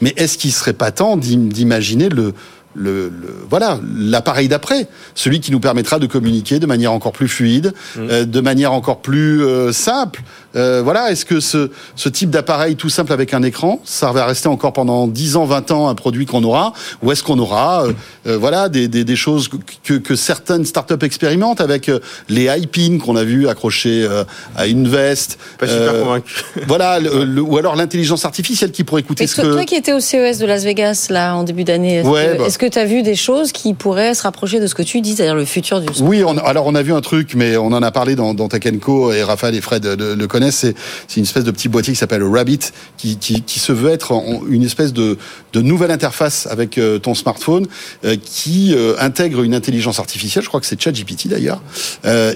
Mais est-ce qu'il serait pas d'imaginer le, le, voilà l'appareil d'après, celui qui nous permettra de communiquer de manière encore plus fluide, mmh. euh, de manière encore plus euh, simple, euh, voilà, est-ce que ce, ce type d'appareil tout simple avec un écran, ça va rester encore pendant 10 ans, 20 ans un produit qu'on aura, ou est-ce qu'on aura, euh, euh, voilà, des, des, des, choses que, que certaines startups expérimentent avec les iPins qu'on a vu accrochés à une veste. Pas super convaincu. voilà, ou alors l'intelligence artificielle qui pourrait écouter ce toi, que. Toi qui étais au CES de Las Vegas là en début d'année, est-ce ouais, que bah. tu as vu des choses qui pourraient se rapprocher de ce que tu dis, c'est-à-dire le futur du. Oui, on, alors on a vu un truc, mais on en a parlé dans, dans Tech et Raphaël et Fred le, le c'est une espèce de petit boîtier qui s'appelle Rabbit, qui, qui, qui, se veut être une espèce de, de nouvelle interface avec euh, ton smartphone, euh, qui euh, intègre une intelligence artificielle, je crois que c'est ChatGPT d'ailleurs,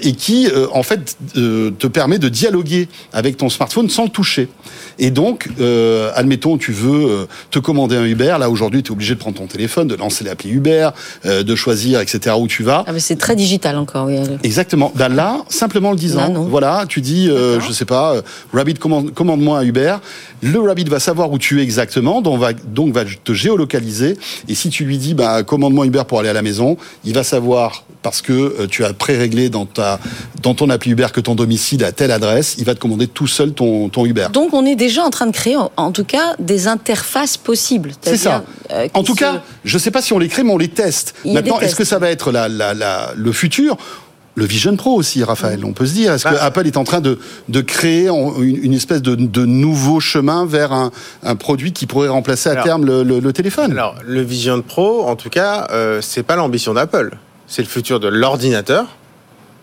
et qui en fait te permet de dialoguer avec ton smartphone sans le toucher. Et donc, admettons, tu veux te commander un Uber, là aujourd'hui tu es obligé de prendre ton téléphone, de lancer l'appli Uber, de choisir, etc. où tu vas. Ah mais c'est très digital encore. Oui. Exactement. Ben là, simplement le disant, voilà, tu dis, je sais pas euh, Rabbit commande-moi un Uber. Le Rabbit va savoir où tu es exactement, donc va, donc va te géolocaliser. Et si tu lui dis, bah, commande-moi Uber pour aller à la maison, il va savoir parce que euh, tu as pré-réglé dans ta dans ton appli Uber que ton domicile a telle adresse, il va te commander tout seul ton, ton Uber. Donc on est déjà en train de créer, en tout cas, des interfaces possibles. C'est ça. Euh, en tout cas, je ne sais pas si on les crée, mais on les teste. Maintenant, est-ce que ça va être la, la, la, le futur? Le Vision Pro aussi, Raphaël, on peut se dire. Est-ce que bah. Apple est en train de, de créer une, espèce de, de, nouveau chemin vers un, un, produit qui pourrait remplacer à terme le, le, téléphone? Alors, le Vision Pro, en tout cas, euh, c'est pas l'ambition d'Apple. C'est le futur de l'ordinateur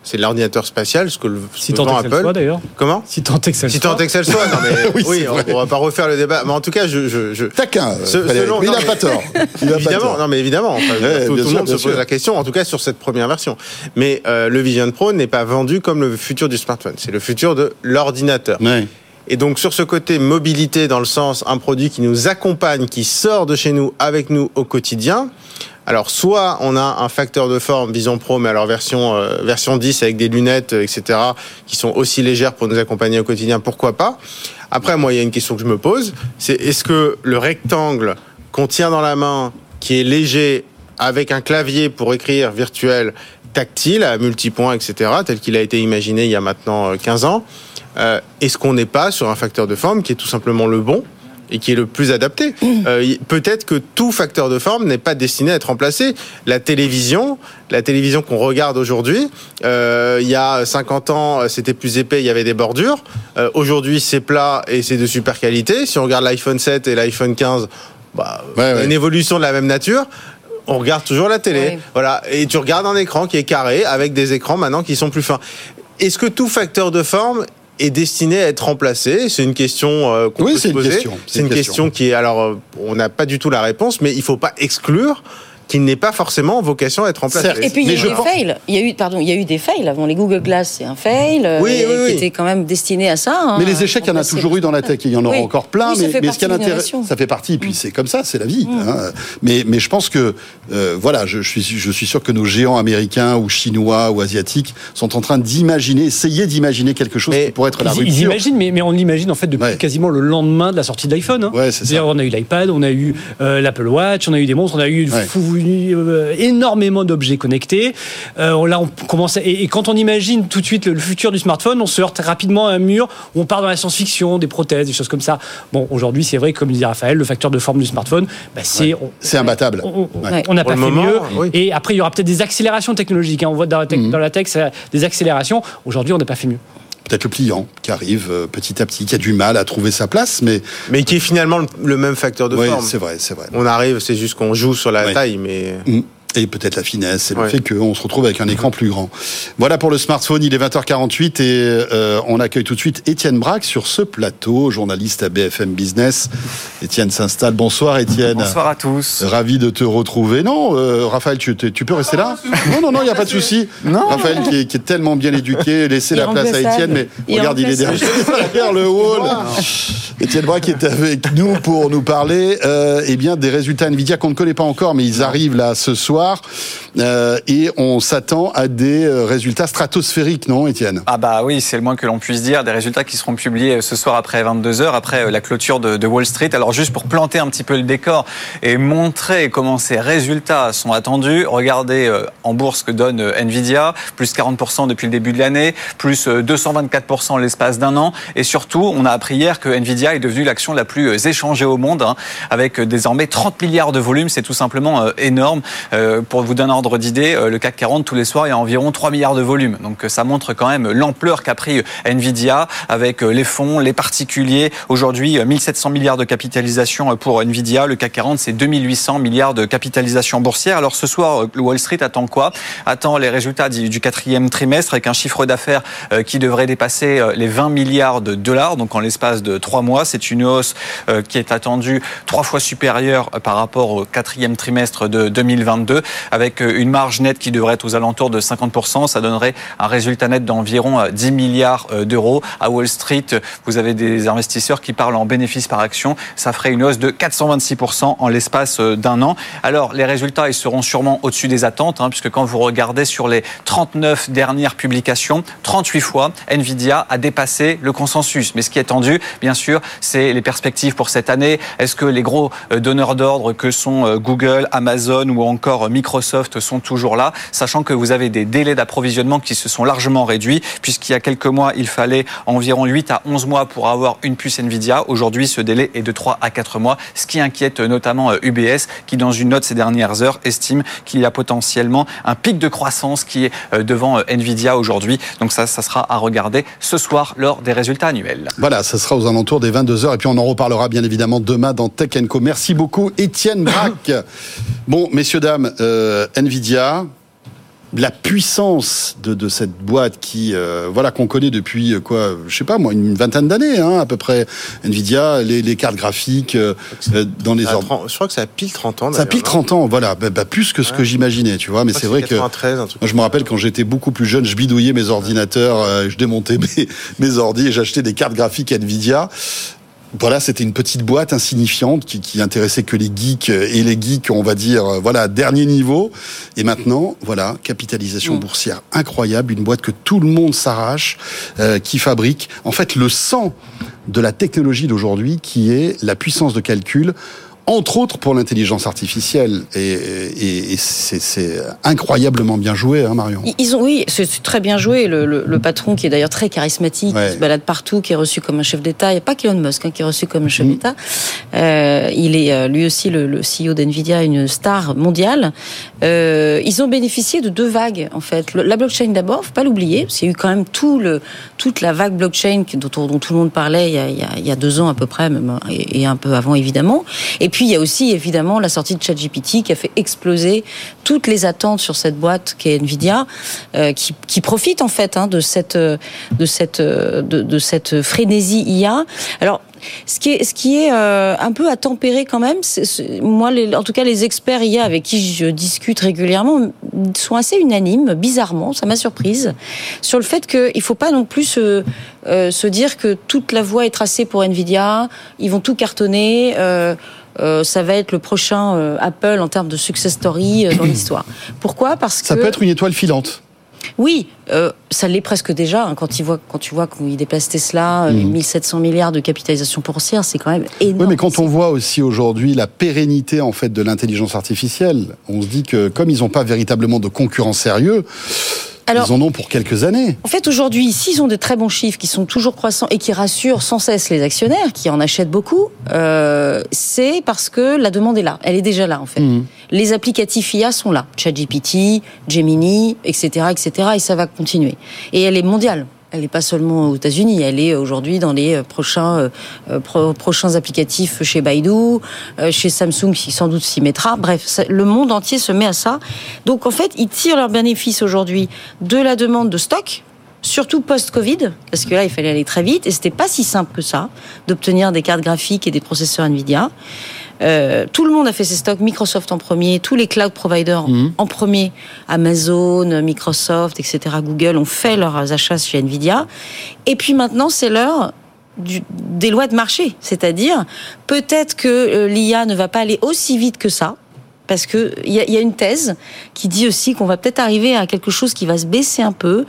c'est l'ordinateur spatial, ce que le si tant Apple. Soit, d'ailleurs. Comment Si tant que Si tant que soit. Non mais oui, on, va pas refaire le débat. Mais en tout cas, je, je, je... taquin. selon, il n'a pas tort. évidemment, non mais évidemment. tout, le monde se pose la question. En tout cas, sur cette première version. Mais euh, le Vision Pro n'est pas vendu comme le futur du smartphone. C'est le futur de l'ordinateur. Et donc sur ce côté mobilité, dans le sens un produit qui nous accompagne, qui sort de chez nous avec nous au quotidien, alors, soit on a un facteur de forme Vision Pro, mais alors version, euh, version 10 avec des lunettes, euh, etc., qui sont aussi légères pour nous accompagner au quotidien, pourquoi pas Après, moi, il y a une question que je me pose, c'est est-ce que le rectangle qu'on tient dans la main, qui est léger, avec un clavier pour écrire virtuel, tactile, à multipoints, etc., tel qu'il a été imaginé il y a maintenant 15 euh, ans, est-ce qu'on n'est pas sur un facteur de forme qui est tout simplement le bon? Et qui est le plus adapté. Euh, peut-être que tout facteur de forme n'est pas destiné à être remplacé. La télévision, la télévision qu'on regarde aujourd'hui, euh, il y a 50 ans, c'était plus épais, il y avait des bordures. Euh, aujourd'hui, c'est plat et c'est de super qualité. Si on regarde l'iPhone 7 et l'iPhone 15, bah, une évolution de la même nature on regarde toujours la télé. Voilà. Et tu regardes un écran qui est carré avec des écrans maintenant qui sont plus fins. Est-ce que tout facteur de forme est destiné à être remplacé C'est une question euh, qu'on peut se poser. C'est une, question qui est alors euh, on n'a pas du tout la réponse, mais il faut pas exclure qui n'est pas forcément vocation à être remplacé. Et puis il y a eu des fails. Il y a eu, pardon, il y a eu des fails. Avant les Google Glass, c'est un fail euh, oui, oui, qui était quand même destiné à ça. Hein, mais les échecs, il y en a toujours eu dans la tech. Il y en aura encore plein. mais, mais ce qui a ça fait partie. Et puis mm. c'est comme ça, c'est la vie. Mm. Hein. Mais, mais je pense que euh, voilà, je, suis, je suis sûr que nos géants américains ou chinois ou asiatiques sont en train d'imaginer, essayer d'imaginer quelque chose qui pourrait être la rupture. Ils imaginent, mais, mais on l'imagine en fait depuis quasiment le lendemain de la sortie de l'iPhone. Hein. Ouais, c'est On a eu l'iPad, on a eu euh, l'Apple Watch, on a eu des monstres, on a eu énormément d'objets connectés. Euh, là, on commence et, quand on imagine tout de suite le, futur du smartphone, on se heurte rapidement à un mur où on part dans la science-fiction, des prothèses, des choses comme ça. Bon, aujourd'hui, c'est vrai, comme disait Raphaël, le facteur de forme du smartphone, bah, c'est c'est imbattable. On n'a pas fait mieux. Et après, il y aura peut-être des accélérations technologiques. Hein. On voit dans la, tech, mhm. dans la tech des accélérations. Aujourd'hui, on n'a pas fait mieux peut-être le pliant qui arrive euh, petit à petit, qui a du mal à trouver sa place, mais mais qui est finalement le même facteur de oui, forme. c'est vrai, c'est vrai. On arrive, c'est juste qu'on joue sur la taille, mais mm. Et peut-être la finesse, c'est le fait qu'on se retrouve avec un écran plus grand. Voilà pour le smartphone, il est 20h48 et euh, on accueille tout de suite Étienne Braque sur ce plateau, journaliste à BFM Business. Étienne s'installe. Bonsoir Étienne. Bonsoir à tous. Ravi de te retrouver. Non, euh, Raphaël, tu, tu, peux rester là? Non, non, non, il n'y a pas de souci. Raphaël qui est, tellement bien éduqué, laissez la place à Étienne, mais regarde, il est derrière, le wall. Étienne Braque est avec nous pour nous parler euh, eh bien, des résultats Nvidia qu'on ne connaît pas encore, mais ils arrivent là ce soir. Euh, et on s'attend à des euh, résultats stratosphériques, non, Étienne? Ah bah oui, c'est le moins que l'on puisse dire. Des résultats qui seront publiés euh, ce soir après 22 h après la clôture de, Wall Street. Alors juste pour planter un petit peu le décor et montrer comment ces résultats sont attendus, regardez en bourse que donne Nvidia, plus 40% depuis le début de l'année, plus 224% l'espace d'un an. Et surtout, on a appris hier que Nvidia est devenue l'action la plus échangée au monde, hein, avec désormais 30 milliards de volume. C'est tout simplement énorme. Pour vous donner un ordre d'idée, euh, le CAC 40 tous les soirs, il y a environ 3 milliards de volume. Donc euh, ça montre quand même l'ampleur qu'a pris Nvidia avec les fonds, les particuliers. Aujourd'hui, 1700 milliards de capitalisation pour Nvidia. Le CAC 40, c'est 2800 milliards de capitalisation boursière. Alors ce soir, Wall Street attend quoi? Attend les résultats du quatrième trimestre avec un chiffre d'affaires qui devrait dépasser les 20 milliards de dollars. Donc en l'espace de trois mois, c'est une hausse qui est attendue trois fois supérieure par rapport au quatrième trimestre de 2022 avec euh, une marge nette qui devrait être aux alentours de 50%. Ça donnerait un résultat net d'environ 10 euh, milliards euh, d'euros. À Wall Street, vous avez des investisseurs qui parlent en bénéfice par action. Ça ferait une hausse de 426% en l'espace d'un an. Alors, les résultats, ils seront sûrement au-dessus des attentes, hein, puisque quand vous regardez sur les 39 dernières publications, 38 fois, Nvidia a dépassé le consensus. Mais ce qui est tendu, bien sûr, c'est les perspectives pour cette année. Est-ce que les gros donneurs d'ordre que sont Google, Amazon ou encore Microsoft sont toujours là, sachant que vous avez des délais d'approvisionnement qui se sont largement réduits, puisqu'il y a quelques mois, il fallait environ 8 à 11 mois pour avoir une puce Nvidia. Aujourd'hui, ce délai est de 3 à 4 mois, ce qui inquiète notamment UBS, euh, qui, dans une note ces dernières heures, estime qu'il y a potentiellement un pic de croissance qui est euh, devant euh, Nvidia aujourd'hui. Donc ça, ça sera à regarder ce soir lors des résultats annuels. Voilà, ça sera aux alentours des 22 heures. Et puis on en reparlera bien évidemment demain dans Tech Co. Merci beaucoup, Étienne Braque. bon, messieurs, dames, euh, Nvidia, la puissance de, cette boîte qui euh, voilà qu'on connaît depuis euh, quoi je sais pas moi une vingtaine d'années hein, à peu près. Nvidia les, cartes graphiques dans les ordres. je crois que ça a pile 30 ans ça a pile 30 ans voilà bah, bah, plus que ce que j'imaginais tu vois mais c'est vrai que moi, je me rappelle quand j'étais beaucoup plus jeune je bidouillais mes ordinateurs je démontais mes, mes ordi et j'achetais des cartes graphiques Nvidia voilà, c'était une petite boîte insignifiante qui, qui intéressait que les geeks et les geeks, on va dire, euh, voilà, dernier niveau. Et maintenant, voilà, capitalisation mm. boursière incroyable, une boîte que tout le monde s'arrache, euh, qui fabrique, en fait, le sang de la technologie d'aujourd'hui, qui est la puissance de calcul entre autres pour l'intelligence artificielle. Et, c'est incroyablement bien joué, hein, Marion. Ils ont, oui, c'est très bien joué. Le, patron, qui est d'ailleurs très charismatique, qui se balade partout, qui est reçu comme un chef d'État. Il n'y a pas qu'Elon Musk hein, qui est reçu comme un chef mm. d'État. Euh, il est euh, lui aussi le, CEO d'NVIDIA, une star mondiale. Euh, ils ont bénéficié de deux vagues, en fait. la blockchain d'abord, faut pas l'oublier. Il y a eu quand même tout le, toute la vague blockchain dont, dont tout le monde parlait il y, a, il y a deux ans à peu près, même, et, et un peu avant évidemment. Et puis il y a aussi évidemment la sortie de ChatGPT qui a fait exploser toutes les attentes sur cette boîte qui est Nvidia, euh, qui, profite en fait hein, de cette de cette de, cette frénésie IA. Alors ce qui est, ce qui est euh, un peu à tempérer quand même, moi, en tout cas, les experts IA avec qui je discute régulièrement sont assez unanimes, bizarrement, ça m'a surprise, sur le fait qu'il ne faut pas non plus se, euh, se, dire que toute la voie est tracée pour Nvidia, ils vont tout cartonner. Euh, ça va être le prochain euh, Apple en termes de success story euh, dans l'histoire. Pourquoi? Parce que ça peut être une étoile filante. Oui, ça l'est presque déjà. Hein, quand, tu vois, quand tu vois qu'il dépasse Tesla, 1700 mmh. milliards de capitalisation boursière, c'est quand même énorme. Oui, mais quand on voit aussi aujourd'hui la pérennité en fait de l'intelligence artificielle, on se dit que comme ils n'ont pas véritablement de concurrents sérieux, ils en ont pour quelques années. En fait, aujourd'hui, s'ils ont de très bons chiffres qui sont toujours croissants et qui rassurent sans cesse les actionnaires, qui en achètent beaucoup, euh, c'est parce que la demande est là. Elle est déjà là, en fait. Mhm. Les applicatifs IA sont là. ChatGPT, Gemini, etc., etc., et ça va continuer. Et elle est mondiale. Elle n'est pas seulement aux États-Unis, elle est aujourd'hui dans les prochains, prochains applicatifs chez Baidu, chez Samsung qui sans doute s'y mettra. Bref, le monde entier se met à ça. Donc en fait, ils tirent leurs bénéfices aujourd'hui de la demande de stock, surtout post-Covid, parce que là, il fallait aller très vite, et c'était pas si simple que ça d'obtenir des cartes graphiques et des processeurs Nvidia. Euh, tout le monde a fait ses stocks, Microsoft en premier, tous les cloud providers mhm. en premier, Amazon, Microsoft, etc., Google ont fait leurs achats chez Nvidia. Et puis maintenant, c'est l'heure des lois de marché, c'est-à-dire peut-être que euh, l'IA ne va pas aller aussi vite que ça, parce que il y, y, a une thèse qui dit aussi qu'on va peut-être arriver à quelque chose qui va se baisser un peu.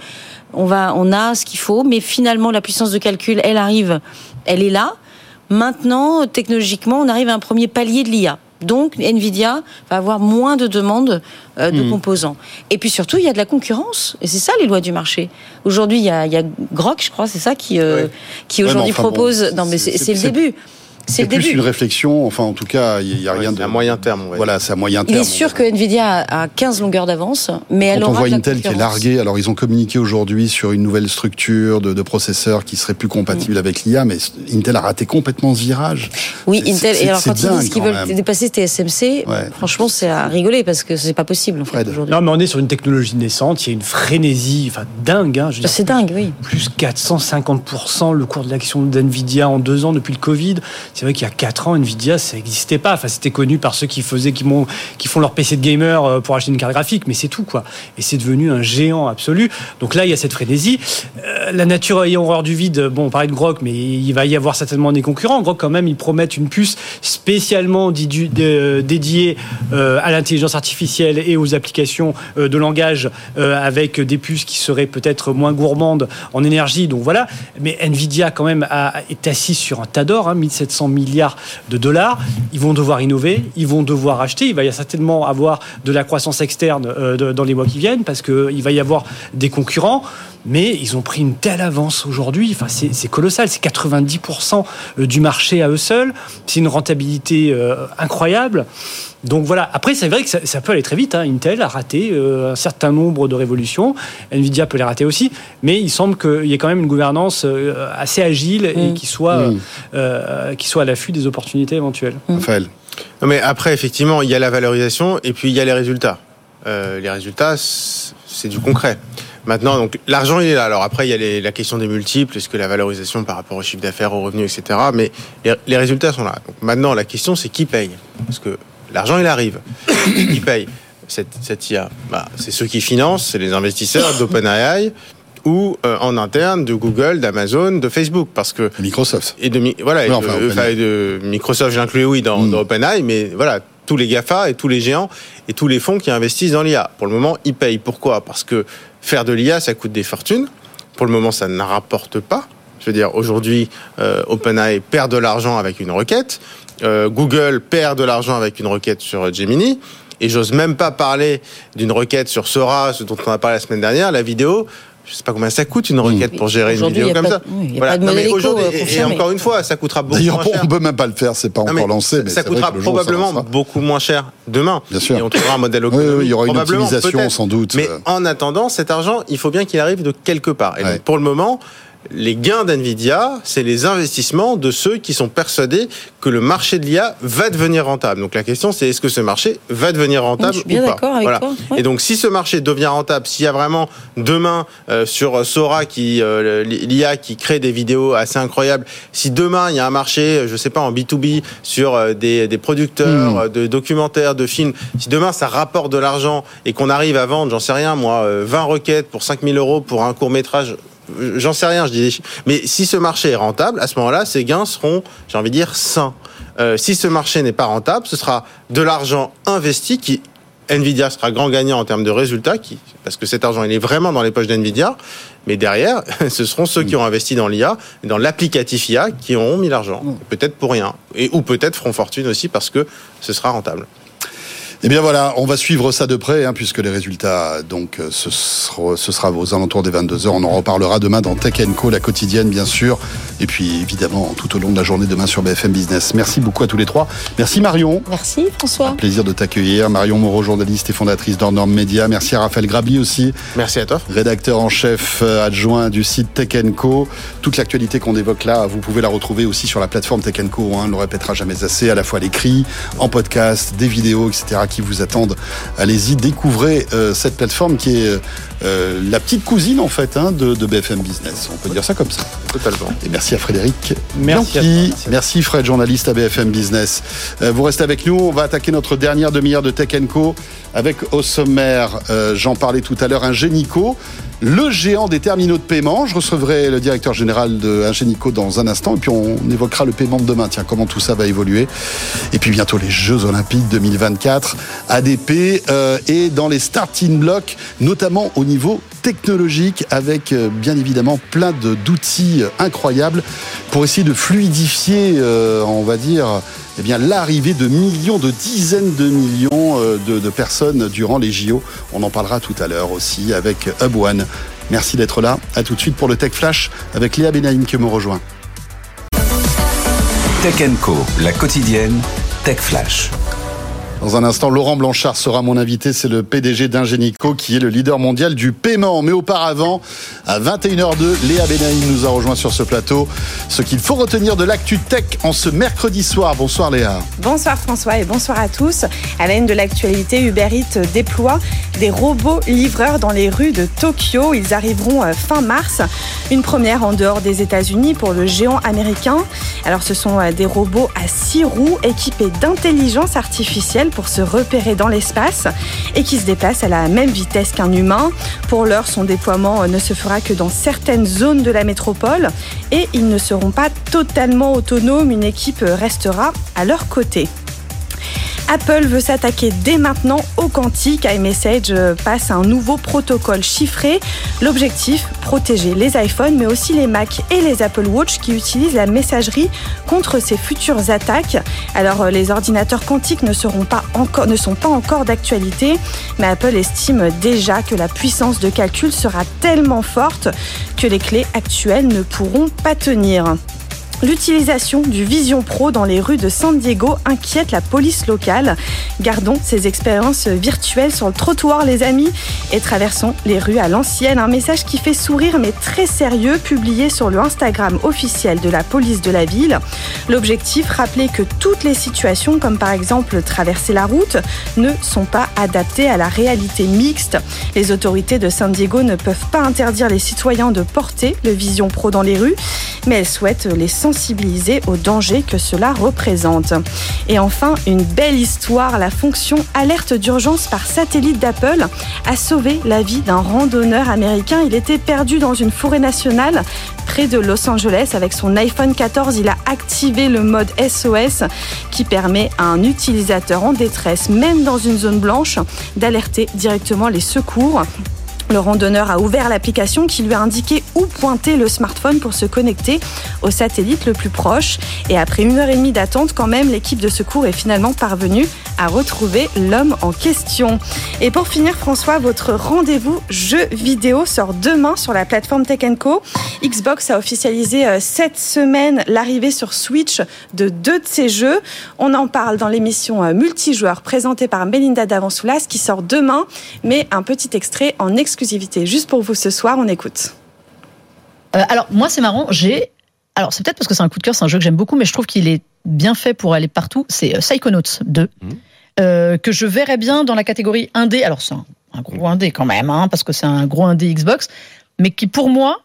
On va, on a ce qu'il faut, mais finalement la puissance de calcul, elle arrive, elle est là. Maintenant, technologiquement, on arrive à un premier palier de l'IA. Donc, Nvidia va avoir moins de demandes euh, de hmm. composants. Et puis surtout, il y a de la concurrence. Et c'est ça les lois du marché. Aujourd'hui, il y a, il y a Grok, je crois, c'est ça qui, euh, qui aujourd'hui propose. non, mais c'est le début. C'est plus une réflexion, enfin en tout cas, il n'y a rien de... à moyen terme. Voilà, c'est à moyen terme. Il est sûr que Nvidia a 15 longueurs d'avance, mais elle Quand on voit Intel qui est largué, alors ils ont communiqué aujourd'hui sur une nouvelle structure de, de processeurs qui serait plus compatible avec l'IA, mais Intel a raté complètement ce virage. Oui, Intel, et alors quand ils disent qu'ils veulent dépasser TSMC, franchement c'est à rigoler parce que c'est pas possible en fait aujourd'hui. Non mais on est sur une technologie naissante, il y a une frénésie, enfin dingue. Hein, c'est dingue, oui. Plus 450% le cours de l'action d'Nvidia en deux ans depuis le Covid. C'est vrai qu'il y a 4 ans, Nvidia, ça n'existait pas. Enfin, c'était connu par ceux qui faisaient, qui, qui font leur PC de gamer euh, pour acheter une carte graphique, mais c'est tout, quoi. Et c'est devenu un géant absolu. Donc là, il y a cette frénésie. Euh, la nature ayant horreur du vide, bon, on parlait de Grok, mais il va y avoir certainement des concurrents. Grok, quand même, ils promettent une puce spécialement dédiée euh, à l'intelligence artificielle et aux applications de langage avec des puces qui seraient peut-être moins gourmandes en énergie. Donc voilà. Mais Nvidia, quand même, est assis sur un tas d'or, hein, 1700 milliards de dollars. Ils vont devoir innover, ils vont devoir acheter. Il va y certainement avoir de la croissance externe euh, dans les mois qui viennent parce qu'il va y avoir des concurrents. Mais ils ont pris une telle avance aujourd'hui. Enfin, c'est colossal. C'est 90% euh, du marché à eux seuls. C'est une rentabilité euh, incroyable. Donc voilà. Après, c'est vrai que ça, peut aller très vite. Hein. Intel a raté euh, un certain nombre de révolutions. Nvidia peut les rater aussi. Mais il semble qu'il y ait quand même une gouvernance euh, assez agile et mm. qui soit, mm. euh, qui soit à l'affût des opportunités éventuelles. Mm. Raphaël. mais après, effectivement, il y a la valorisation et puis il y a les résultats. les résultats, c'est du concret. Maintenant, donc l'argent il est là. Alors après, il y a la question des multiples, est-ce que la valorisation par rapport au chiffre d'affaires, aux revenus, etc. Mais les, les résultats sont là. Donc maintenant, la question c'est qui paye? Parce que L'argent, il arrive. qui paye cette, cette IA bah, C'est ceux qui financent, c'est les investisseurs d'OpenAI ou euh, en interne de Google, d'Amazon, de Facebook, parce que Microsoft et de voilà et de, Microsoft, j'inclus oui dans, mm. dans, OpenAI, mais voilà tous les Gafa et tous les géants et tous les fonds qui investissent dans l'IA. Pour le moment, ils payent. Pourquoi? Parce que faire de l'IA, ça coûte des fortunes. Pour le moment, ça ne rapporte pas. Je veux dire, aujourd'hui, euh, OpenAI perd de l'argent avec une requête. Euh, Google perd de l'argent avec une requête sur Gemini. Et j'ose même pas parler d'une requête sur Sora, ce dont on a parlé la semaine dernière, la vidéo. Je sais pas combien ça coûte une requête pour gérer une vidéo comme ça. voilà. mais aujourd'hui, et, encore une fois, ça coûtera beaucoup moins cher. on peut même pas le faire, c'est pas encore lancé. Mais ça coûtera probablement beaucoup moins cher demain. Bien sûr. Et on trouvera un modèle oui, oui, il y aura une optimisation sans doute. Mais en attendant, cet argent, il faut bien qu'il arrive de quelque part. Et donc, pour le moment, les gains d'NVIDIA, c'est les investissements de ceux qui sont persuadés que le marché de l'IA va devenir rentable. Donc la question, c'est est-ce que ce marché va devenir rentable ou pas voilà. Et donc si ce marché devient rentable, s'il y a vraiment demain euh, sur Sora qui euh, l'IA qui crée des vidéos assez incroyables, si demain il y a un marché, je sais pas en B2B sur euh, des, des, producteurs hmm. de documentaires, de films, si demain ça rapporte de l'argent et qu'on arrive à vendre, j'en sais rien moi, 20 requêtes pour 5000 euros pour un court métrage J'en sais rien, je dis. Mais si ce marché est rentable, à ce moment-là, ces gains seront, j'ai envie de dire, sains. Euh, si ce marché n'est pas rentable, ce sera de l'argent investi qui Nvidia sera grand gagnant en termes de résultats, qui, parce que cet argent il est vraiment dans les poches d'Nvidia, mais derrière, ce seront ceux qui ont investi dans l'IA, dans l'applicatif IA, qui auront mis l'argent, peut-être pour rien, et ou peut-être feront fortune aussi parce que ce sera rentable. Eh bien voilà, on va suivre ça de près, hein, puisque les résultats, donc, euh, ce sera, ce sera aux alentours des 22h. On en reparlera demain dans Tech Co, la quotidienne, bien sûr. Et puis, évidemment, tout au long de la journée demain sur BFM Business. Merci beaucoup à tous les trois. Merci Marion. Merci François. Un plaisir de t'accueillir. Marion Moreau, journaliste et fondatrice d'Ornorm Media. Merci à Raphaël Grabli aussi. Merci à toi. Rédacteur en chef euh, adjoint du site Tech Co. Toute l'actualité qu'on évoque là, vous pouvez la retrouver aussi sur la plateforme Tech Co. Hein. on ne le répétera jamais assez, à la fois l'écrit, en podcast, des vidéos, etc. qui vous attendent allez-y, découvrez euh, cette plateforme qui est euh, la petite cousine en fait hein, de, BFM Business. On peut dire ça comme ça. Totalement. Et merci à Frédéric. Merci. Merci Fred, journaliste à BFM Business. Euh, vous restez avec nous. On va attaquer notre dernière demi-heure de Tech Co avec au sommaire, j'en parlais tout à l'heure, un Génico le géant des terminaux de paiement. Je recevrai le directeur général de Ingenico dans un instant et puis on évoquera le paiement de demain. Tiens, comment tout ça va évoluer. Et puis bientôt les Jeux Olympiques 2024, ADP euh, et dans les starting blocks, notamment au niveau technologique avec euh, bien évidemment plein d'outils incroyables pour essayer de fluidifier, euh, on va dire, eh l'arrivée de millions, de dizaines de millions euh, de, personnes durant les JO. On en parlera tout à l'heure aussi avec Hub One. Merci d'être là. À tout de suite pour le Tech Flash avec Léa Benaïm qui me rejoint. Tech Co, la quotidienne Tech Flash. Dans un instant, Laurent Blanchard sera mon invité. C'est le PDG d'Ingenico qui est le leader mondial du paiement. Mais auparavant, à 21h02, Léa Benaïm nous a rejoint sur ce plateau. Ce qu'il faut retenir de l'actu tech en ce mercredi soir. Bonsoir Léa. Bonsoir François et bonsoir à tous. À la de l'actualité, Uber Eats déploie des robots livreurs dans les rues de Tokyo. Ils arriveront euh, fin mars. Une première en dehors des États-Unis pour le géant américain. Alors ce sont euh, des robots à six roues équipés d'intelligence artificielle pour se repérer dans l'espace et qui se déplace à la même vitesse qu'un humain. Pour l'heure, son déploiement ne se fera que dans certaines zones de la métropole et ils ne seront pas totalement autonomes. Une équipe restera à leur côté. Apple veut s'attaquer dès maintenant au quantique. iMessage passe un nouveau protocole chiffré. L'objectif, protéger les iPhones, mais aussi les Mac et les Apple Watch qui utilisent la messagerie contre ces futures attaques. Alors, les ordinateurs quantiques ne, seront pas encore, ne sont pas encore d'actualité, mais Apple estime déjà que la puissance de calcul sera tellement forte que les clés actuelles ne pourront pas tenir. L'utilisation du Vision Pro dans les rues de San Diego inquiète la police locale. Gardons ces expériences virtuelles sur le trottoir, les amis, et traversons les rues à l'ancienne. Un message qui fait sourire mais très sérieux, publié sur le Instagram officiel de la police de la ville. L'objectif, rappeler que toutes les situations, comme par exemple traverser la route, ne sont pas adaptées à la réalité mixte. Les autorités de San Diego ne peuvent pas interdire les citoyens de porter le Vision Pro dans les rues, mais elles souhaitent les sensibiliser aux dangers que cela représente. Et enfin, une belle histoire, la fonction alerte d'urgence par satellite d'Apple a sauvé la vie d'un randonneur américain. Il était perdu dans une forêt nationale près de Los Angeles. Avec son iPhone 14, il a activé le mode SOS qui permet à un utilisateur en détresse, même dans une zone blanche, d'alerter directement les secours. Le randonneur a ouvert l'application qui lui a indiqué où pointer le smartphone pour se connecter au satellite le plus proche. Et après une heure et demie d'attente, quand même, l'équipe de secours est finalement parvenue à retrouver l'homme en question. Et pour finir, François, votre rendez-vous jeu vidéo sort demain sur la plateforme Tech Co. Xbox a officialisé euh, cette semaine l'arrivée sur Switch de deux de ses jeux. On en parle dans l'émission euh, multijoueur présentée par Melinda Davansoulas qui sort demain, mais un petit extrait en exclusivité Juste pour vous ce soir, on écoute. Euh, alors, moi, c'est marrant. J'ai. Alors, c'est peut-être parce que c'est un coup de cœur, c'est un jeu que j'aime beaucoup, mais je trouve qu'il est bien fait pour aller partout. C'est euh, Psychonauts 2, mmh. euh, que je verrais bien dans la catégorie indé. Alors, c'est un, gros indé quand même, hein, parce que c'est un gros indé Xbox, mais qui, pour moi,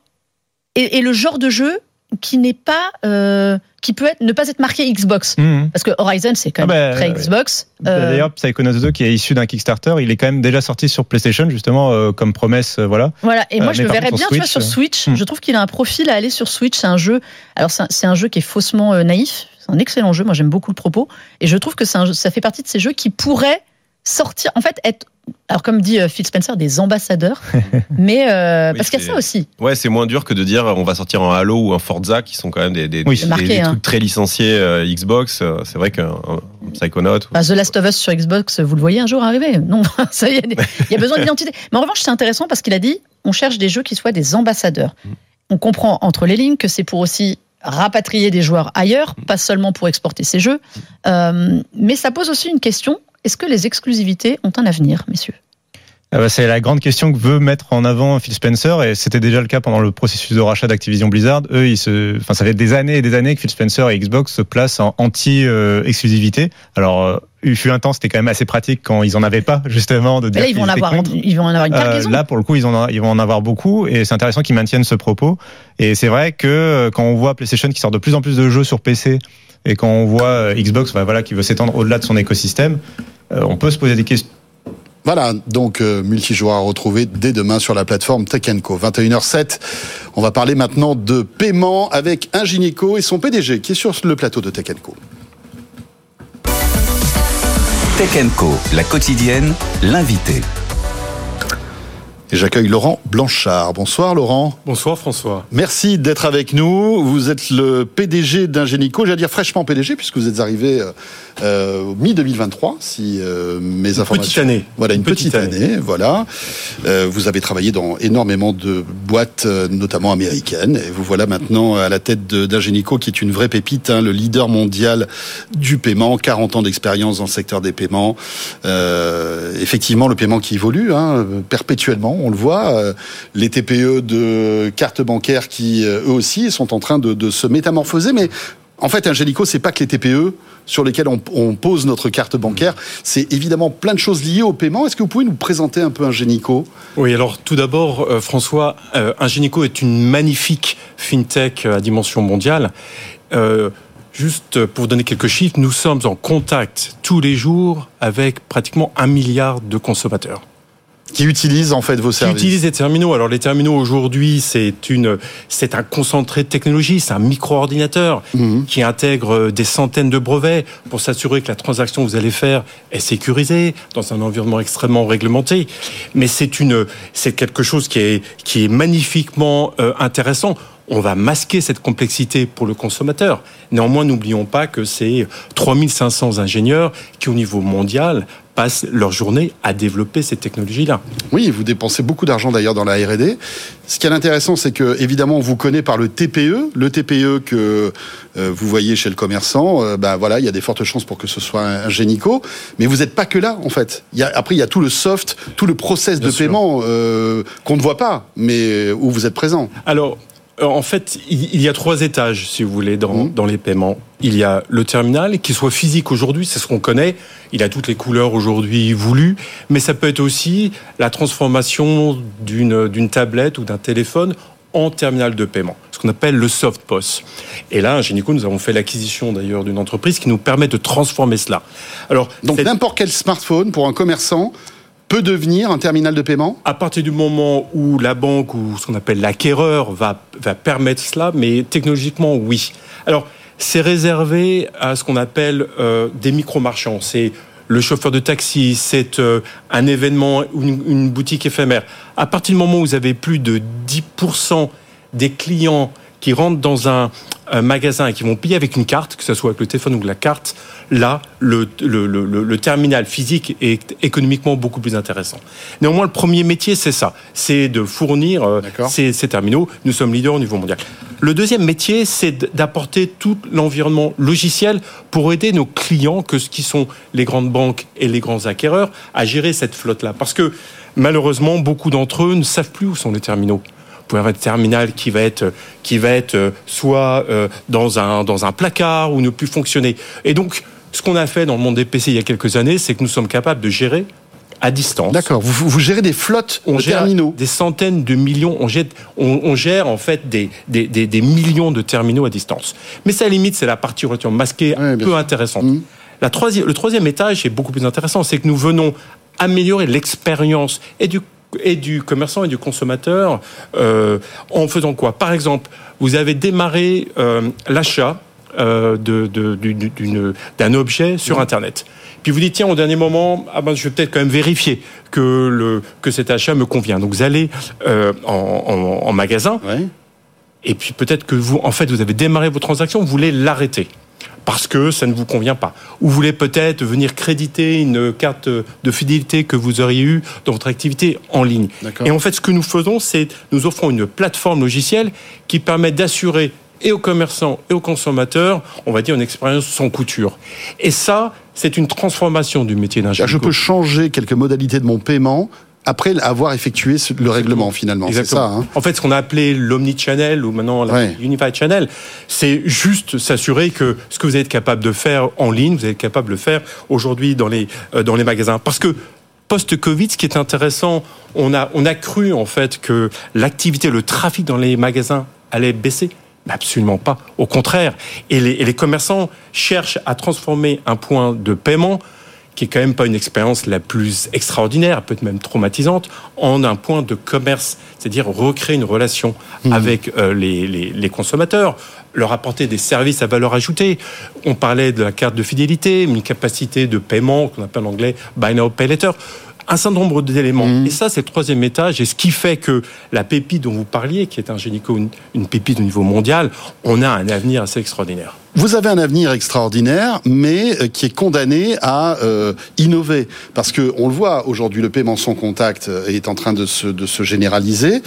est le genre de jeu qui n'est pas euh, qui peut être ne pas être marqué Xbox. Mhm. parce que Horizon c'est quand même ah bah, très Xbox. Bah, euh, d'ailleurs Psychonauts 2 qui est issu d'un Kickstarter il est quand même déjà sorti sur PlayStation justement euh, comme promesse voilà. Voilà. Et moi je le verrais bien sur Switch hmm. je trouve qu'il a un profil à aller sur Switch. C'est un jeu alors c'est un, jeu qui est faussement naïf. C'est un excellent jeu. Moi j'aime beaucoup le propos. Et je trouve que un, ça fait partie de ces jeux qui pourraient sortir en fait être alors comme dit euh, Phil Spencer, des ambassadeurs, mais euh, parce qu'il y a ça aussi. Ouais, c'est moins dur que de dire on va sortir un Halo ou un Forza qui sont quand même des, des, des, hein. trucs très licenciés euh, Xbox. C'est vrai qu'un Psychonaut. Bah, The Last of Us sur Xbox, vous le voyez un jour arriver? Non, ça y est, il y a besoin d'identité. Mais en revanche, c'est intéressant parce qu'il a dit on cherche des jeux qui soient des ambassadeurs. Mm. On comprend entre les lignes que c'est pour aussi rapatrier des joueurs ailleurs, mm. pas seulement pour exporter ces jeux. Euh, mais ça pose aussi une question est-ce que les exclusivités ont un avenir, messieurs? Ah bah, c'est la grande question que veut mettre en avant Phil Spencer et c'était déjà le cas pendant le processus de rachat d'Activision Blizzard. Eux, ils se, enfin, ça fait des années et des années que Phil Spencer et Xbox se placent en anti-exclusivité. Alors, euh, il fut un temps, c'était quand même assez pratique quand ils en avaient pas, justement, de dire là, ils vont, en avoir, ils vont en avoir une euh, Là, pour le coup, ils, en, ils vont en avoir beaucoup et c'est intéressant qu'ils maintiennent ce propos. Et c'est vrai que euh, quand on voit PlayStation qui sort de plus en plus de jeux sur PC et quand on voit Xbox, bah, voilà, qui veut s'étendre au-delà de son écosystème, on peut se poser des questions voilà, donc euh, multijoueur à retrouver dès demain sur la plateforme Tech Co. 21h07. On va parler maintenant de paiement avec un gynéco et son PDG qui est sur le plateau de Tech Co. Tech Co, la quotidienne, l'invité. Et j'accueille Laurent Blanchard. Bonsoir Laurent. Bonsoir François. Merci d'être avec nous. Vous êtes le PDG d'Ingenico, j'allais dire fraîchement PDG puisque vous êtes arrivé euh, euh, mi-2023, si euh, mes informations... Petite année. Voilà, une, petite, année, voilà. Euh, vous avez travaillé dans énormément de boîtes, euh, notamment américaines, et vous voilà maintenant à la tête d'Ingenico, qui est une vraie pépite, hein, le leader mondial du paiement, 40 ans d'expérience dans le secteur des paiements. Euh, effectivement, le paiement qui évolue hein, perpétuellement, on le voit. les TPE de cartes bancaires qui, eux aussi, sont en train de, de se métamorphoser, mais en fait, Ingenico, c'est pas que les TPE sur lesquels on, pose notre carte bancaire. C'est évidemment plein de choses liées au paiement. Est-ce que vous pouvez nous présenter un peu Ingenico Oui, alors tout d'abord, euh, François, euh, Ingenico est une magnifique fintech à dimension mondiale. Euh, juste pour vous donner quelques chiffres, nous sommes en contact tous les jours avec pratiquement un milliard de consommateurs qui utilisent en fait vos services. Qui utilisent les terminaux. Alors les terminaux aujourd'hui, c'est une, c'est un concentré de technologie, c'est un micro-ordinateur mhm. qui intègre des centaines de brevets pour s'assurer que la transaction que vous allez faire est sécurisée dans un environnement extrêmement réglementé. Mais c'est une, c'est quelque chose qui est qui est magnifiquement euh, intéressant on va masquer cette complexité pour le consommateur. Néanmoins, n'oublions pas que c'est 3500 ingénieurs qui, au niveau mondial, passent leur journée à développer ces technologies-là. Oui, vous dépensez beaucoup d'argent d'ailleurs dans la R&D. Ce qui est intéressant, c'est que évidemment, on vous connaît par le TPE, le TPE que euh, vous voyez chez le commerçant. Euh, ben voilà, il y a des fortes chances pour que ce soit un, génico, mais vous n'êtes pas que là en fait. Il y a, après, il y a tout le soft, tout le process de paiement euh, qu'on ne voit pas, mais où vous êtes présent. Alors, en fait, il y a trois étages, si vous voulez, dans, mmh. dans les paiements. Il y a le terminal, qui soit physique aujourd'hui, c'est ce qu'on connaît. Il a toutes les couleurs aujourd'hui voulues, mais ça peut être aussi la transformation d'une tablette ou d'un téléphone en terminal de paiement, ce qu'on appelle le soft POS. Et là, à Génico, nous avons fait l'acquisition d'ailleurs d'une entreprise qui nous permet de transformer cela. Alors, donc n'importe quel smartphone pour un commerçant peut devenir un terminal de paiement? À partir du moment où la banque ou ce qu'on appelle l'acquéreur va, va permettre cela, mais technologiquement, oui. Alors, c'est réservé à ce qu'on appelle euh, des micro-marchands. C'est le chauffeur de taxi, c'est euh, un événement, une, une boutique éphémère. À partir du moment où vous avez plus de 10% des clients qui rentrent dans un, magasin et qui vont payer avec une carte, que ce soit avec le téléphone ou la carte, là, le, le, le, le, terminal physique est économiquement beaucoup plus intéressant. Néanmoins, le premier métier, c'est ça, c'est de fournir euh, ces, ces, terminaux. Nous sommes leaders au niveau mondial. Le deuxième métier, c'est d'apporter tout l'environnement logiciel pour aider nos clients, que ce qui sont les grandes banques et les grands acquéreurs, à gérer cette flotte-là. Parce que malheureusement, beaucoup d'entre eux ne savent plus où sont les terminaux. Pouvez avoir un terminal qui va être, qui va être euh, soit euh, dans, un, dans un placard ou ne plus fonctionner. Et donc, ce qu'on a fait dans le monde des PC il y a quelques années, c'est que nous sommes capables de gérer à distance. D'accord. Vous, vous, gérez des flottes on de gère terminaux. Des centaines de millions. On, jette, on, on gère en fait des, des, des, des, millions de terminaux à distance. Mais ça limite, c'est la partie relativement masquée, un peu intéressante. Mmh. La troisième, le troisième étage est beaucoup plus intéressant, c'est que nous venons améliorer l'expérience et du et du commerçant et du consommateur euh, en faisant quoi? Par exemple, vous avez démarré euh, l'achat euh, d'un objet sur Internet. Puis vous dites, tiens, au dernier moment, ah ben, je vais peut-être quand même vérifier que, le, que cet achat me convient. Donc vous allez en, en, magasin, et puis peut-être que vous, en fait, vous avez démarré vos transactions, vous voulez l'arrêter parce que ça ne vous convient pas. Ou vous voulez peut-être venir créditer une carte de fidélité que vous auriez eue dans votre activité en ligne. Et en fait, ce que nous faisons, c'est nous offrons une plateforme logicielle qui permet d'assurer et aux commerçants et aux consommateurs, on va dire une expérience sans couture. Et ça, c'est une transformation du métier d'ingénieur. Je peux changer quelques modalités de mon paiement après avoir effectué le règlement finalement. C'est ça. Hein. en fait, ce qu'on a appelé l'omnichannel ou maintenant la unified channel, c'est juste s'assurer que ce que vous êtes capable de faire en ligne, vous êtes capable de le faire aujourd'hui dans les euh, dans les magasins. Parce que post-Covid, ce qui est intéressant, on a on a cru en fait que l'activité, le trafic dans les magasins allait baisser. Absolument pas. Au contraire. Et les, et les commerçants cherchent à transformer un point de paiement qui est quand même pas une expérience la plus extraordinaire, peut-être même traumatisante, en un point de commerce, c'est-à-dire recréer une relation mmh. avec euh, les, les, les, consommateurs, leur apporter des services à valeur ajoutée. On parlait de la carte de fidélité, une capacité de paiement qu'on appelle en anglais buy now pay later un certain nombre d'éléments. Mmh. Et ça, c'est le troisième étage. Et ce qui fait que la pépite dont vous parliez, qui est un génico, une, une pépite au niveau mondial, on a un avenir assez extraordinaire. Vous avez un avenir extraordinaire, mais euh, qui est condamné à euh, innover. Parce que on le voit aujourd'hui, le paiement sans contact euh, est en train de se, de se généraliser.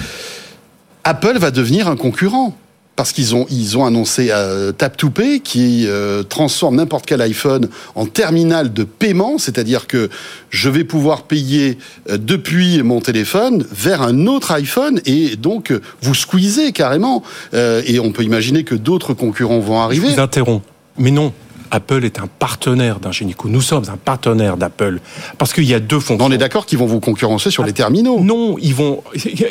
Apple va devenir un concurrent parce qu'ils ont, ils ont annoncé euh, Tap to Pay qui euh, transforme n'importe quel iPhone en terminal de paiement, c'est-à-dire que je vais pouvoir payer euh, depuis mon téléphone vers un autre iPhone et donc vous squeezez carrément. et on peut imaginer que d'autres concurrents vont arriver. Je vous interromps. Mais non, Apple est un partenaire d'Ingenico. Nous sommes un partenaire d'Apple parce qu'il y a deux fonctions. On est d'accord qu'ils vont vous concurrencer sur les terminaux. Non, ils vont.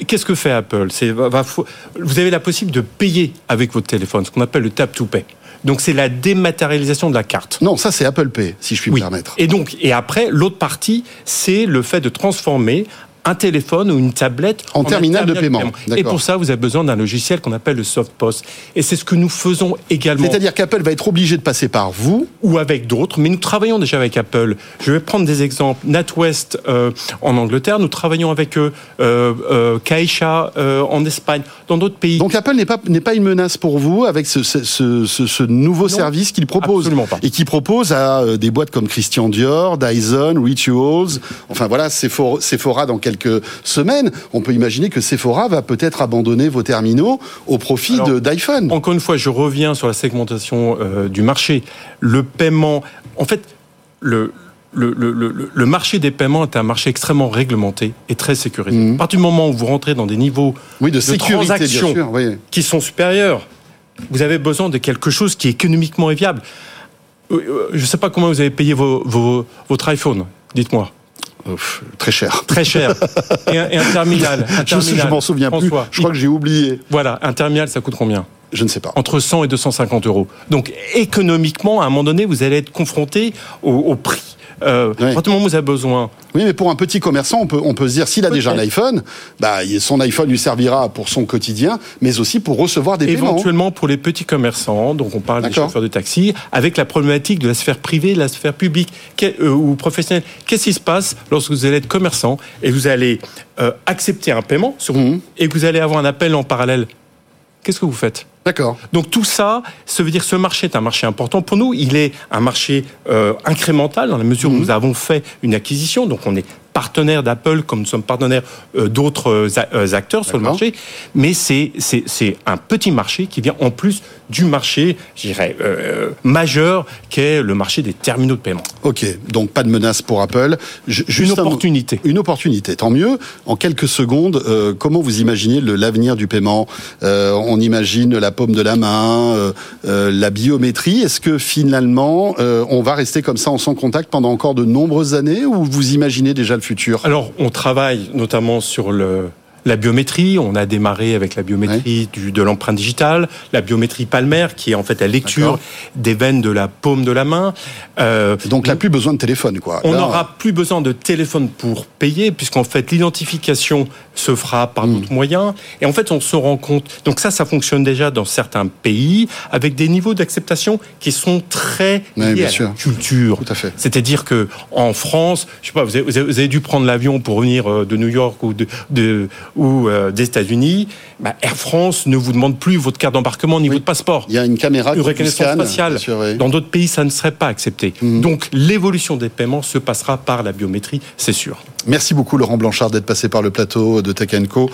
Qu'est-ce que fait Apple? C'est vous avez la possibilité de payer avec votre téléphone, ce qu'on appelle le tap to pay. Donc c'est la dématérialisation de la carte. Non, ça c'est Apple Pay, si je puis me permettre. Et donc et après l'autre partie, c'est le fait de transformer un téléphone ou une tablette en, terminal, de paiement. Et pour ça, vous avez besoin d'un logiciel qu'on appelle le SoftPOS. Et c'est ce que nous faisons également. C'est-à-dire qu'Apple va être obligé de passer par vous ou avec d'autres, mais nous travaillons déjà avec Apple. Je vais prendre des exemples. NatWest euh, en Angleterre, nous travaillons avec eux. Euh, euh, Caixa euh, en Espagne, dans d'autres pays. Donc Apple n'est pas n'est pas une menace pour vous avec ce, ce, ce, ce nouveau service qu'il propose absolument pas. et qui propose à des boîtes comme Christian Dior, Dyson, Rituals, enfin voilà, Sephora, Sephora dans quelques quelques semaines, on peut imaginer que Sephora va peut-être abandonner vos terminaux au profit d'iPhone. Encore une fois, je reviens sur la segmentation euh, du marché. Le paiement, en fait, le, le, le, le, marché des paiements est un marché extrêmement réglementé et très sécurisé. Mhm. À partir du moment où vous rentrez dans des niveaux oui, de, sécurité, transactions qui sont supérieurs, vous avez besoin de quelque chose qui est économiquement viable. Euh, euh, je ne sais pas comment vous avez payé vos, vos, votre iPhone, dites-moi très cher. Très cher. Et un, terminal. je, m'en souviens plus. Je crois que j'ai oublié. Voilà, un terminal, ça coûte combien? Je ne sais pas. Entre 100 et 250 euros. Donc économiquement, à un moment donné, vous allez être confronté au prix euh, oui. vous avez besoin. Oui, mais pour un petit commerçant, on peut, on peut se dire, s'il a déjà un iPhone, bah, son iPhone lui servira pour son quotidien, mais aussi pour recevoir des paiements. Éventuellement pour les petits commerçants, donc on parle des chauffeurs de taxi, avec la problématique de la sphère privée, de la sphère publique euh, ou professionnelle. Qu'est-ce qui se passe lorsque vous allez être commerçant et vous allez euh, accepter un paiement sur mmh. et que vous allez avoir un appel en parallèle Qu'est-ce que vous faites? D'accord. Donc tout ça, ça veut dire que ce marché est un marché important pour nous. Il est un marché euh, incrémental dans la mesure où mmh. nous avons fait une acquisition. Donc on est partenaire d'Apple comme nous sommes partenaires euh, d'autres euh, euh, acteurs sur le marché. Mais c'est un petit marché qui vient en plus du marché, je dirais, majeur, qui est le marché des terminaux de paiement. Ok, donc pas de menace pour Apple. une opportunité. une opportunité, tant mieux. En quelques secondes, comment vous imaginez l'avenir du paiement? On imagine la paume de la main, la biométrie. Est-ce que finalement, on va rester comme ça en sans contact pendant encore de nombreuses années ou vous imaginez déjà le alors, on travaille notamment sur le la biométrie, on a démarré avec la biométrie du, de l'empreinte digitale, la biométrie palmaire qui est en fait la lecture des veines de la paume de la main. Euh, donc là, plus besoin de téléphone, quoi. On n'aura plus besoin de téléphone pour payer, puisqu'en fait l'identification se fera par hmm. d'autres moyens. Et en fait, on se rend compte. Donc ça, ça fonctionne déjà dans certains pays avec des niveaux d'acceptation qui sont très liés à la culture. Tout à fait. C'est-à-dire que en France, je sais pas, vous avez, dû prendre l'avion pour venir euh, de New York ou de, de ou euh, des États-Unis. Bah, Air France ne vous demande plus votre carte d'embarquement ni votre passeport. Il y a une caméra une reconnaissance faciale. Dans d'autres pays, ça ne serait pas accepté. Hmm. Donc l'évolution des paiements se passera par la biométrie, c'est sûr. Merci beaucoup Laurent Blanchard d'être passé par le plateau de Tech Co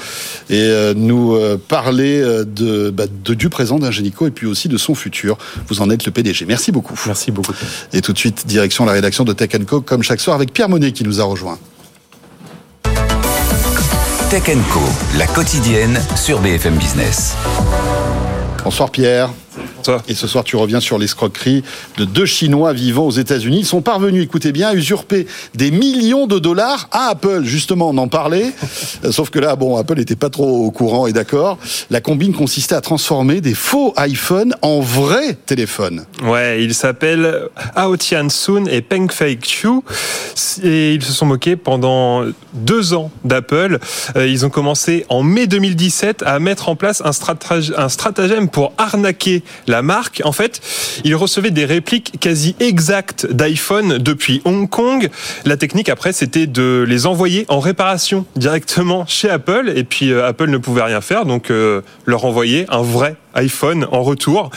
et euh, nous euh, parler de, bah, de, du présent d'Ingenico et puis aussi de son futur. Vous en êtes le PDG. Merci beaucoup. Merci beaucoup. Et tout de suite, direction la rédaction de Tech Co comme chaque soir avec Pierre Monet qui nous a rejoint. Tech la quotidienne sur BFM Business. Bonsoir Pierre. Et ce soir, tu reviens sur l'escroquerie de deux Chinois vivant aux États-Unis. Ils sont parvenus, écoutez bien, à usurper des millions de dollars à Apple. Justement, on en parlait. Sauf que là, bon, Apple n'était pas trop au courant et d'accord. La combine consistait à transformer des faux iPhones en vrais téléphones. Ouais, ils s'appellent Hao Tian-sun et Peng Fei-Qiu. Et ils se sont moqués pendant deux ans d'Apple. Euh, ils ont commencé en mai 2017 à mettre en place un stratagème pour arnaquer la marque, en fait, il recevait des répliques quasi exactes d'iPhone depuis Hong Kong. La technique, après, c'était de les envoyer en réparation directement chez Apple. Et puis, euh, Apple ne pouvait rien faire, donc euh, leur envoyer un vrai iPhone en retour.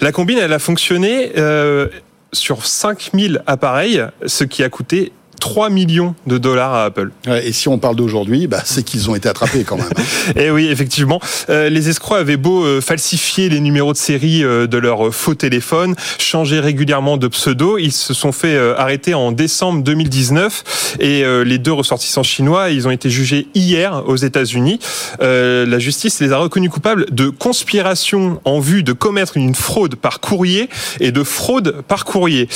La combine, elle a fonctionné euh, sur 5000 appareils, ce qui a coûté 3 millions de dollars à Apple. et si on parle d'aujourd'hui, bah, c'est qu'ils ont été attrapés quand même. Hein. et eh oui, effectivement. Euh, les escrocs avaient beau euh, falsifier les numéros de série euh, de leur faux téléphone, changer régulièrement de pseudo, ils se sont fait arrêter en décembre 2019 et les deux ressortissants chinois, ils ont été jugés hier aux États-Unis. la justice les a reconnus coupables de conspiration en vue de commettre une fraude par courrier et de fraude par courrier.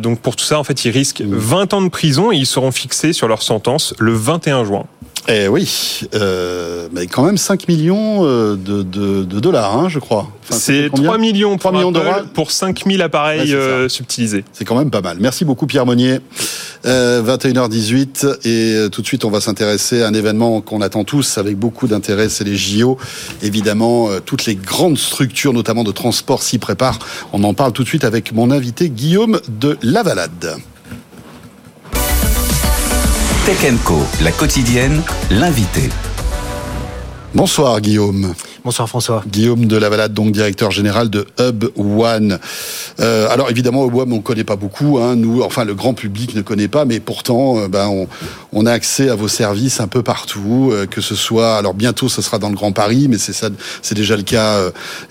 donc pour tout ça, en fait, ils risquent 20 ans de prison et ils seront fixés sur leur sentence le 21 juin. Eh oui, euh, mais quand même 5 millions euh, de, dollars, hein, je crois. c'est 3 millions, 3 millions d'euros pour 5000 appareils euh, subtilisés. C'est quand même pas mal. Merci beaucoup Pierre Monnier. 21h18 et tout de suite on va s'intéresser à un événement qu'on attend tous avec beaucoup d'intérêt, c'est les JO. Évidemment, toutes les grandes structures, notamment de transport, s'y préparent. On en parle tout de suite avec mon invité Guillaume de Lavalade. Tech Co, la quotidienne, l'invité. Bonsoir Guillaume. Bonsoir François. Guillaume de Lavalade, donc directeur général de Hub One. Euh, alors évidemment, Hub One, on ne connaît pas beaucoup. Hein, nous, enfin, le grand public ne connaît pas, mais pourtant, euh, ben, on, on, a accès à vos services un peu partout, euh, que ce soit. Alors bientôt, ce sera dans le Grand Paris, mais c'est ça, c'est déjà le cas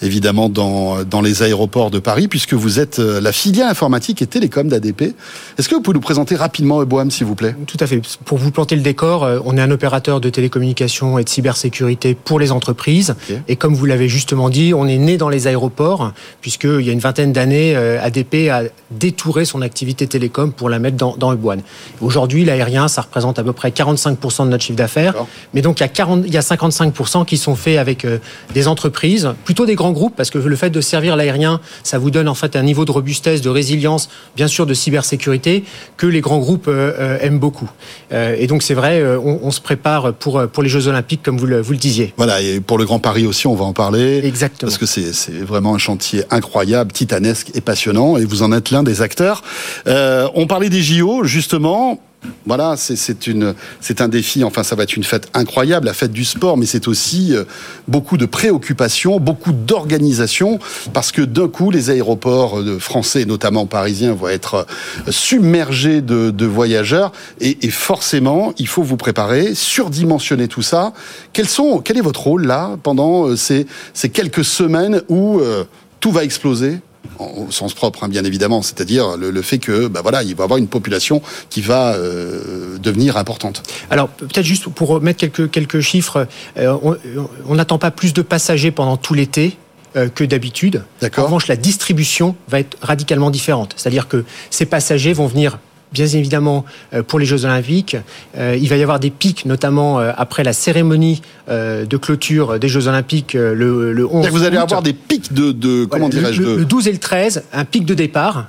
évidemment dans dans les aéroports de Paris, puisque vous êtes la filiale informatique et télécom d'ADP. Est-ce que vous pouvez nous présenter rapidement Hub One, s'il vous plaît? Tout à fait. Pour vous planter le décor, on est un opérateur de télécommunications et de cybersécurité pour les entreprises. Et comme vous l'avez justement dit, on est né dans les aéroports, puisqu'il y a une vingtaine d'années, euh, ADP a détouré son activité télécom pour la mettre dans, dans One. Aujourd'hui, l'aérien, ça représente à peu près 45% de notre chiffre d'affaires. Mais donc, il y, a 40, il y a 55% qui sont faits avec euh, des entreprises, plutôt des grands groupes, parce que le fait de servir l'aérien, ça vous donne en fait un niveau de robustesse, de résilience, bien sûr de cybersécurité, que les grands groupes euh, aiment beaucoup. et donc, c'est vrai, on, se prépare pour, pour les Jeux Olympiques, comme vous le, vous le disiez. Voilà, et pour le Grand Paris aussi, on va en parler. Exactement. Parce que c'est vraiment un chantier incroyable, titanesque et passionnant, et vous en êtes l'un des acteurs. Euh, on parlait des JO, justement voilà, c'est un défi. Enfin, ça va être une fête incroyable, la fête du sport, mais c'est aussi euh, beaucoup de préoccupations, beaucoup d'organisation, parce que d'un coup, les aéroports euh, français, notamment parisiens, vont être euh, submergés de, voyageurs, et, forcément, il faut vous préparer, surdimensionner tout ça. Quels sont, quel est votre rôle là pendant ces, ces quelques semaines où tout va exploser? Au sens propre, hein, bien évidemment, c'est-à-dire le, fait que, bah voilà, il va y avoir une population qui va euh, devenir importante. Alors peut-être juste pour mettre quelques quelques chiffres, euh, on n'attend pas plus de passagers pendant tout l'été. Euh, que d'habitude. En revanche, la distribution va être radicalement différente. C'est-à-dire que ces passagers vont venir bien évidemment pour les Jeux Olympiques. il va y avoir des pics, notamment après la cérémonie de clôture des Jeux Olympiques le, le 11 Vous allez avoir des pics de, de comment dirais-je le, 12 et le 13, un pic de départ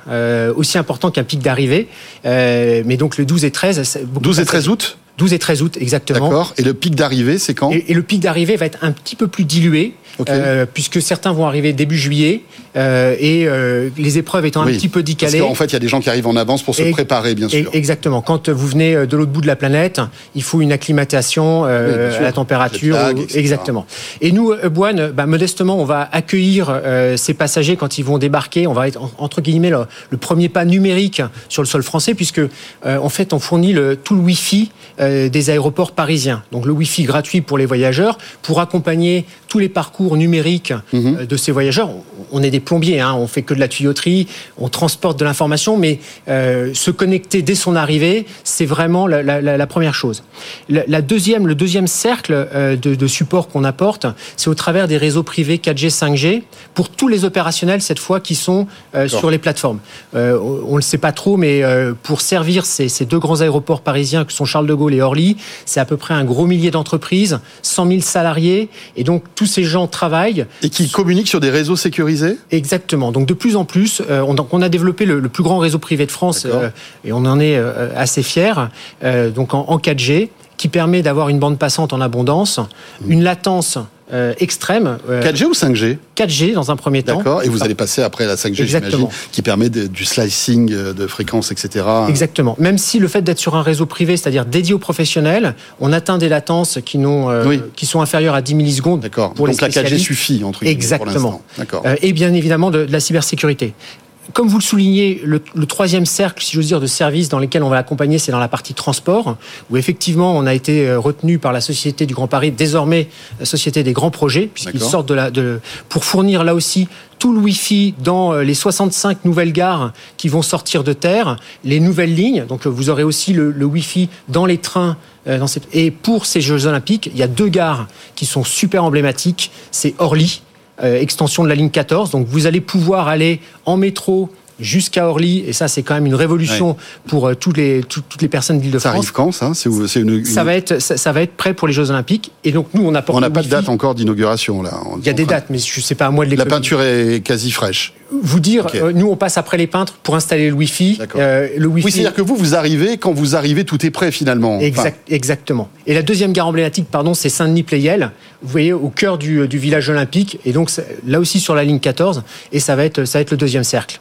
aussi important qu'un pic d'arrivée. mais donc le 12 et 13... 12 et 13 août 12 et 13 août, exactement. D'accord. Et le pic d'arrivée, c'est quand? Et, le pic d'arrivée va être un petit peu plus dilué, euh, puisque certains vont arriver début juillet euh, et euh, les épreuves étant un petit peu décalées. Parce qu'en fait, il y a des gens qui arrivent en avance pour se préparer, bien sûr. exactement. Quand vous venez de l'autre bout de la planète, il faut une acclimatation à la température. exactement. Et nous, Boine, bah, modestement, on va accueillir ces passagers quand ils vont débarquer. On va être entre guillemets le, premier pas numérique sur le sol français, puisque en fait, on fournit le, tout le Wi-Fi des aéroports parisiens. Donc le Wi-Fi gratuit pour les voyageurs pour accompagner tous les parcours numériques mhm. euh, de ces voyageurs. On est des plombiers, hein, on fait que de la tuyauterie, on transporte de l'information, mais euh, se connecter dès son arrivée, c'est vraiment la, première chose. La, deuxième, le deuxième cercle euh, de, support qu'on apporte, c'est au travers des réseaux privés 4G, 5G pour tous les opérationnels cette fois qui sont sur les plateformes. on ne le sait pas trop, mais pour servir ces, ces deux grands aéroports parisiens que sont Charles de Gaulle et Orly, c'est à peu près un gros millier d'entreprises, 100 000 salariés, et donc tous ces gens travaillent. Et qui communiquent sur des réseaux sécurisés Exactement. Donc de plus en plus, euh, on, a développé le, plus grand réseau privé de France, euh, et on en est euh, assez fiers, donc en, 4G, qui permet d'avoir une bande passante en abondance, mmh. une latence euh, extrême. 4G euh, ou 5G 4G dans un premier temps. D'accord, et vous allez passer après la 5G, Exactement. qui permet du slicing euh, de fréquences, etc. Exactement. Même si le fait d'être sur un réseau privé, c'est-à-dire dédié aux professionnels, on atteint des latences qui, n'ont, qui sont inférieures à 10 millisecondes. D'accord. Pour Donc la 4G suffit, entre guillemets, Exactement. D'accord. et bien évidemment de, de la cybersécurité comme vous le soulignez, le, troisième cercle, si j'ose dire, de services dans lesquels on va l'accompagner, c'est dans la partie transport, où effectivement on a été euh, retenu par la Société du Grand Paris, désormais la Société des grands projets, puisqu'ils sortent de la, de, pour fournir là aussi tout le Wi-Fi dans euh, les 65 nouvelles gares qui vont sortir de terre, les nouvelles lignes. Donc vous aurez aussi le, le Wi-Fi dans les trains. Euh, dans cette... Et pour ces Jeux Olympiques, il y a deux gares qui sont super emblématiques. C'est Orly euh, extension de la ligne 14. Donc vous allez pouvoir aller en métro jusqu'à Orly, et ça c'est quand même une révolution pour euh, toutes, les, toutes, les personnes d'Île-de-France. Ça arrive quand ça Ça, va être, ça, va être prêt pour les Jeux Olympiques, et donc nous on apporte. On n'a pas de date encore d'inauguration là. Il y a des dates, mais je sais pas à moi de les. La peinture est quasi fraîche. Vous dire, euh, nous on passe après les peintres pour installer le Wi-Fi. le Wi-Fi. Oui, c'est-à-dire que vous vous arrivez quand vous arrivez, tout est prêt finalement. exactement. Et la deuxième gare emblématique, pardon, c'est Saint-Denis-Playel vous voyez, au cœur du, village olympique, et donc là aussi sur la ligne 14, et ça va être, ça va être le deuxième cercle.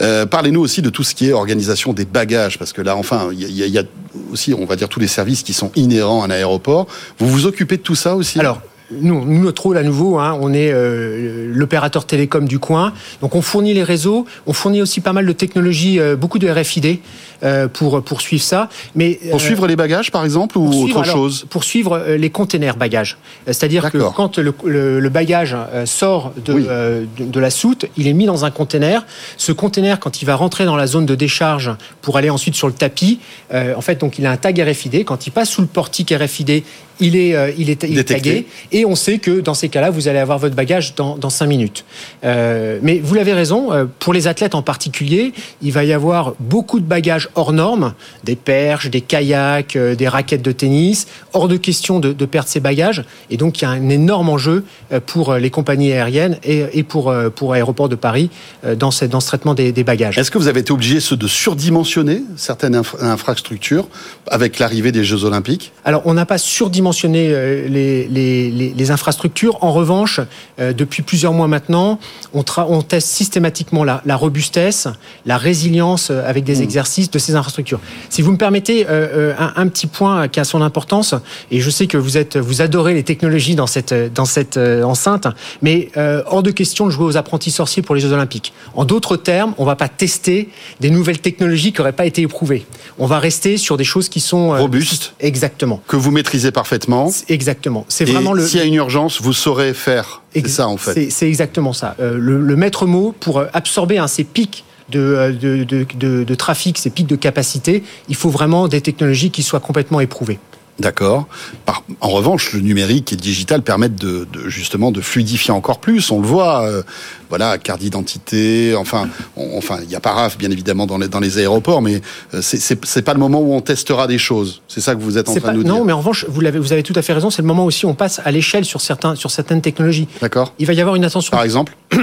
Euh, parlez-nous aussi de tout ce qui est organisation des bagages, parce que là, enfin, il y, a aussi, on va dire, tous les services qui sont inhérents à un aéroport. Vous vous occupez de tout ça aussi? Alors, nous, notre rôle à nouveau, hein, on est euh, l'opérateur télécom du coin. Donc on fournit les réseaux, on fournit aussi pas mal de technologies, euh, beaucoup de RFID pour poursuivre ça. Mais pour suivre les bagages, par exemple, ou autre chose Pour suivre les containers bagages. C'est-à-dire que quand le, bagage sort de, de, la soute, il est mis dans un container. Ce container, quand il va rentrer dans la zone de décharge pour aller ensuite sur le tapis, en fait, donc il a un tag RFID. Quand il passe sous le portique RFID, il est, euh, il est, il est tagué. Et on sait que dans ces cas-là, vous allez avoir votre bagage dans, dans 5 minutes. Euh, mais vous l'avez raison, euh, pour les athlètes en particulier, il va y avoir beaucoup de bagages hors normes, des perches, des kayaks, des raquettes de tennis. Hors de question de, de, perdre ces bagages. Et donc, il y a un énorme enjeu pour les compagnies aériennes et, et pour, pour Aéroport de Paris dans, ce, dans ce traitement des, des bagages. Est-ce que vous avez été obligé de surdimensionner certaines infrastructures avec l'arrivée des Jeux Olympiques? Alors, on n'a pas surdimensionné euh, les, les, infrastructures. En revanche, euh, depuis plusieurs mois maintenant, on, on teste systématiquement la, la, robustesse, la résilience euh, avec des mmh. exercices de ces infrastructures. Si vous me permettez un, un, petit point qui a son importance, et je sais que vous êtes, vous adorez les technologies dans cette dans cette enceinte, mais hors de question de jouer aux apprentis sorciers pour les Jeux Olympiques. En d'autres termes, on va pas tester des nouvelles technologies qui n'auraient pas été éprouvées. On va rester sur des choses qui sont robustes, exactement, que vous maîtrisez parfaitement Exactement. C'est vraiment le. S'il y a une urgence, vous saurez faire. C'est ça en fait. C'est exactement ça. Euh, le, maître mot pour euh, absorber ces pics euh, de, de, de, de, trafic, ces pics de capacité, il faut vraiment des technologies qui soient complètement éprouvées. D'accord. En revanche, le numérique et le digital permettent de, justement de fluidifier encore plus. On le voit, euh, voilà, carte d'identité. Enfin, enfin, il y a paraf bien évidemment dans les dans les aéroports, mais euh, c'est pas le moment où on testera des choses. C'est ça que vous êtes en train de nous dire. Non, mais en revanche, vous l'avez, vous avez tout à fait raison. C'est le moment aussi où on passe à l'échelle sur certains sur certaines technologies. D'accord. Il va y avoir une attention. Par exemple.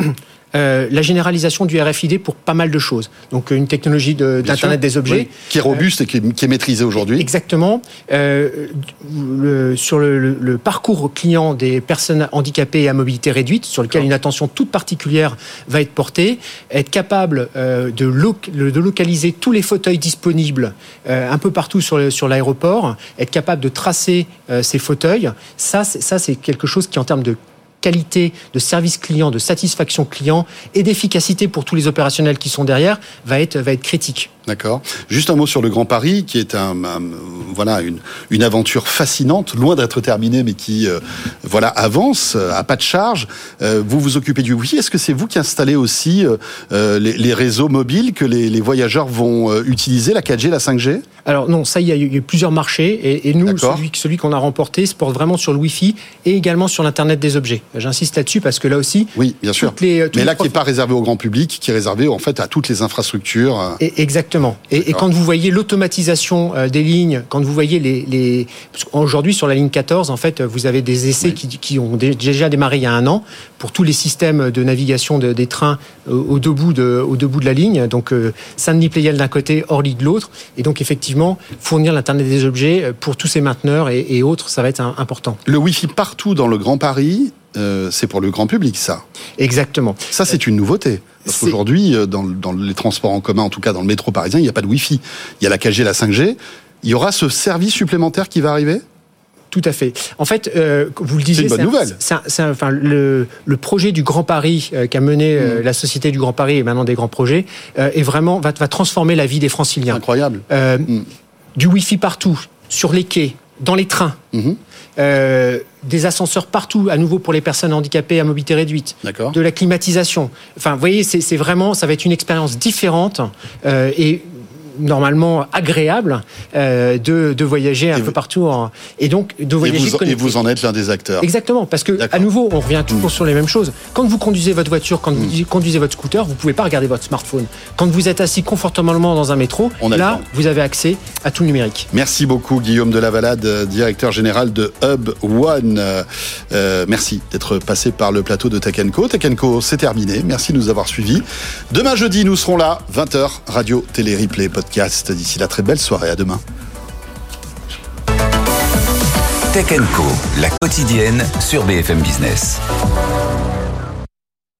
Euh, la généralisation du RFID pour pas mal de choses. Donc une technologie d'Internet des objets. qui est robuste et qui est, maîtrisée aujourd'hui. Exactement. Euh, le, sur le, parcours client des personnes handicapées et à mobilité réduite, sur lequel une attention toute particulière va être portée, être capable euh, de, de, localiser tous les fauteuils disponibles un peu partout sur, sur l'aéroport, être capable de tracer ces fauteuils, ça c'est quelque chose qui en termes de qualité de service client, de satisfaction client et d'efficacité pour tous les opérationnels qui sont derrière va être, va être critique. D'accord. Juste un mot sur le Grand Paris, qui est un, voilà une, une, aventure fascinante, loin d'être terminée, mais qui euh, voilà avance euh, à pas de charge. Euh, vous vous occupez du Wi-Fi. Est-ce que c'est vous qui installez aussi les, les, réseaux mobiles que les, les voyageurs vont utiliser, la 4G, la 5G Alors non, ça il y a eu plusieurs marchés et, et nous celui, celui qu'on a remporté se porte vraiment sur le Wi-Fi et également sur l'internet des objets. J'insiste là-dessus parce que là aussi. Oui, bien sûr. Les, mais là qui n'est pas réservé au grand public, qui est réservé en fait à toutes les infrastructures. Et exactement. Et, quand vous voyez l'automatisation euh, des lignes, quand vous voyez les, les... aujourd'hui sur la ligne 14, en fait, vous avez des essais qui, qui, ont déjà démarré il y a un an pour tous les systèmes de navigation des trains euh, au debout de, au debout de la ligne. Donc euh, Saint-Denis-Pleyel d'un côté, Orly de l'autre. Et donc effectivement, fournir l'internet des objets pour tous ces mainteneurs et, et autres, ça va être important. Le Wi-Fi partout dans le Grand Paris, euh, c'est pour le grand public, ça. Exactement. Ça, c'est une nouveauté. Parce qu'aujourd'hui, euh, dans, les transports en commun, en tout cas dans le métro parisien, il n'y a pas de Wi-Fi. Il y a la 4G, la 5G. Il y aura ce service supplémentaire qui va arriver? Tout à fait. En fait, euh, vous le disiez, c'est une bonne nouvelle. enfin, le, projet du Grand Paris qu'a mené mm. la Société du Grand Paris et maintenant des grands projets est vraiment va, va, transformer la vie des Franciliens. Incroyable. Mm. Du Wi-Fi partout, sur les quais, dans les trains. Mm-hmm. Euh, des ascenseurs partout, à nouveau pour les personnes handicapées à mobilité réduite, de la climatisation. Enfin, vous voyez, c'est vraiment, ça va être une expérience différente euh, et normalement agréable euh, de, de, voyager un peu partout et donc de voyager et vous, et vous en êtes l'un des acteurs. Exactement parce que à nouveau on revient toujours mm. sur les mêmes choses. Quand vous conduisez votre voiture quand vous mm. conduisez votre scooter vous pouvez pas regarder votre smartphone. Quand vous êtes assis confortablement dans un métro là vous avez accès à tout le numérique. Merci beaucoup Guillaume de la Valade directeur général de Hub One. Euh, merci d'être passé par le plateau de Tech Co. Tech Co c'est terminé. Merci de nous avoir suivis. Demain jeudi nous serons là 20h radio télé replay podcast D'ici la très belle soirée. À demain. Tech Co, la quotidienne sur BFM Business.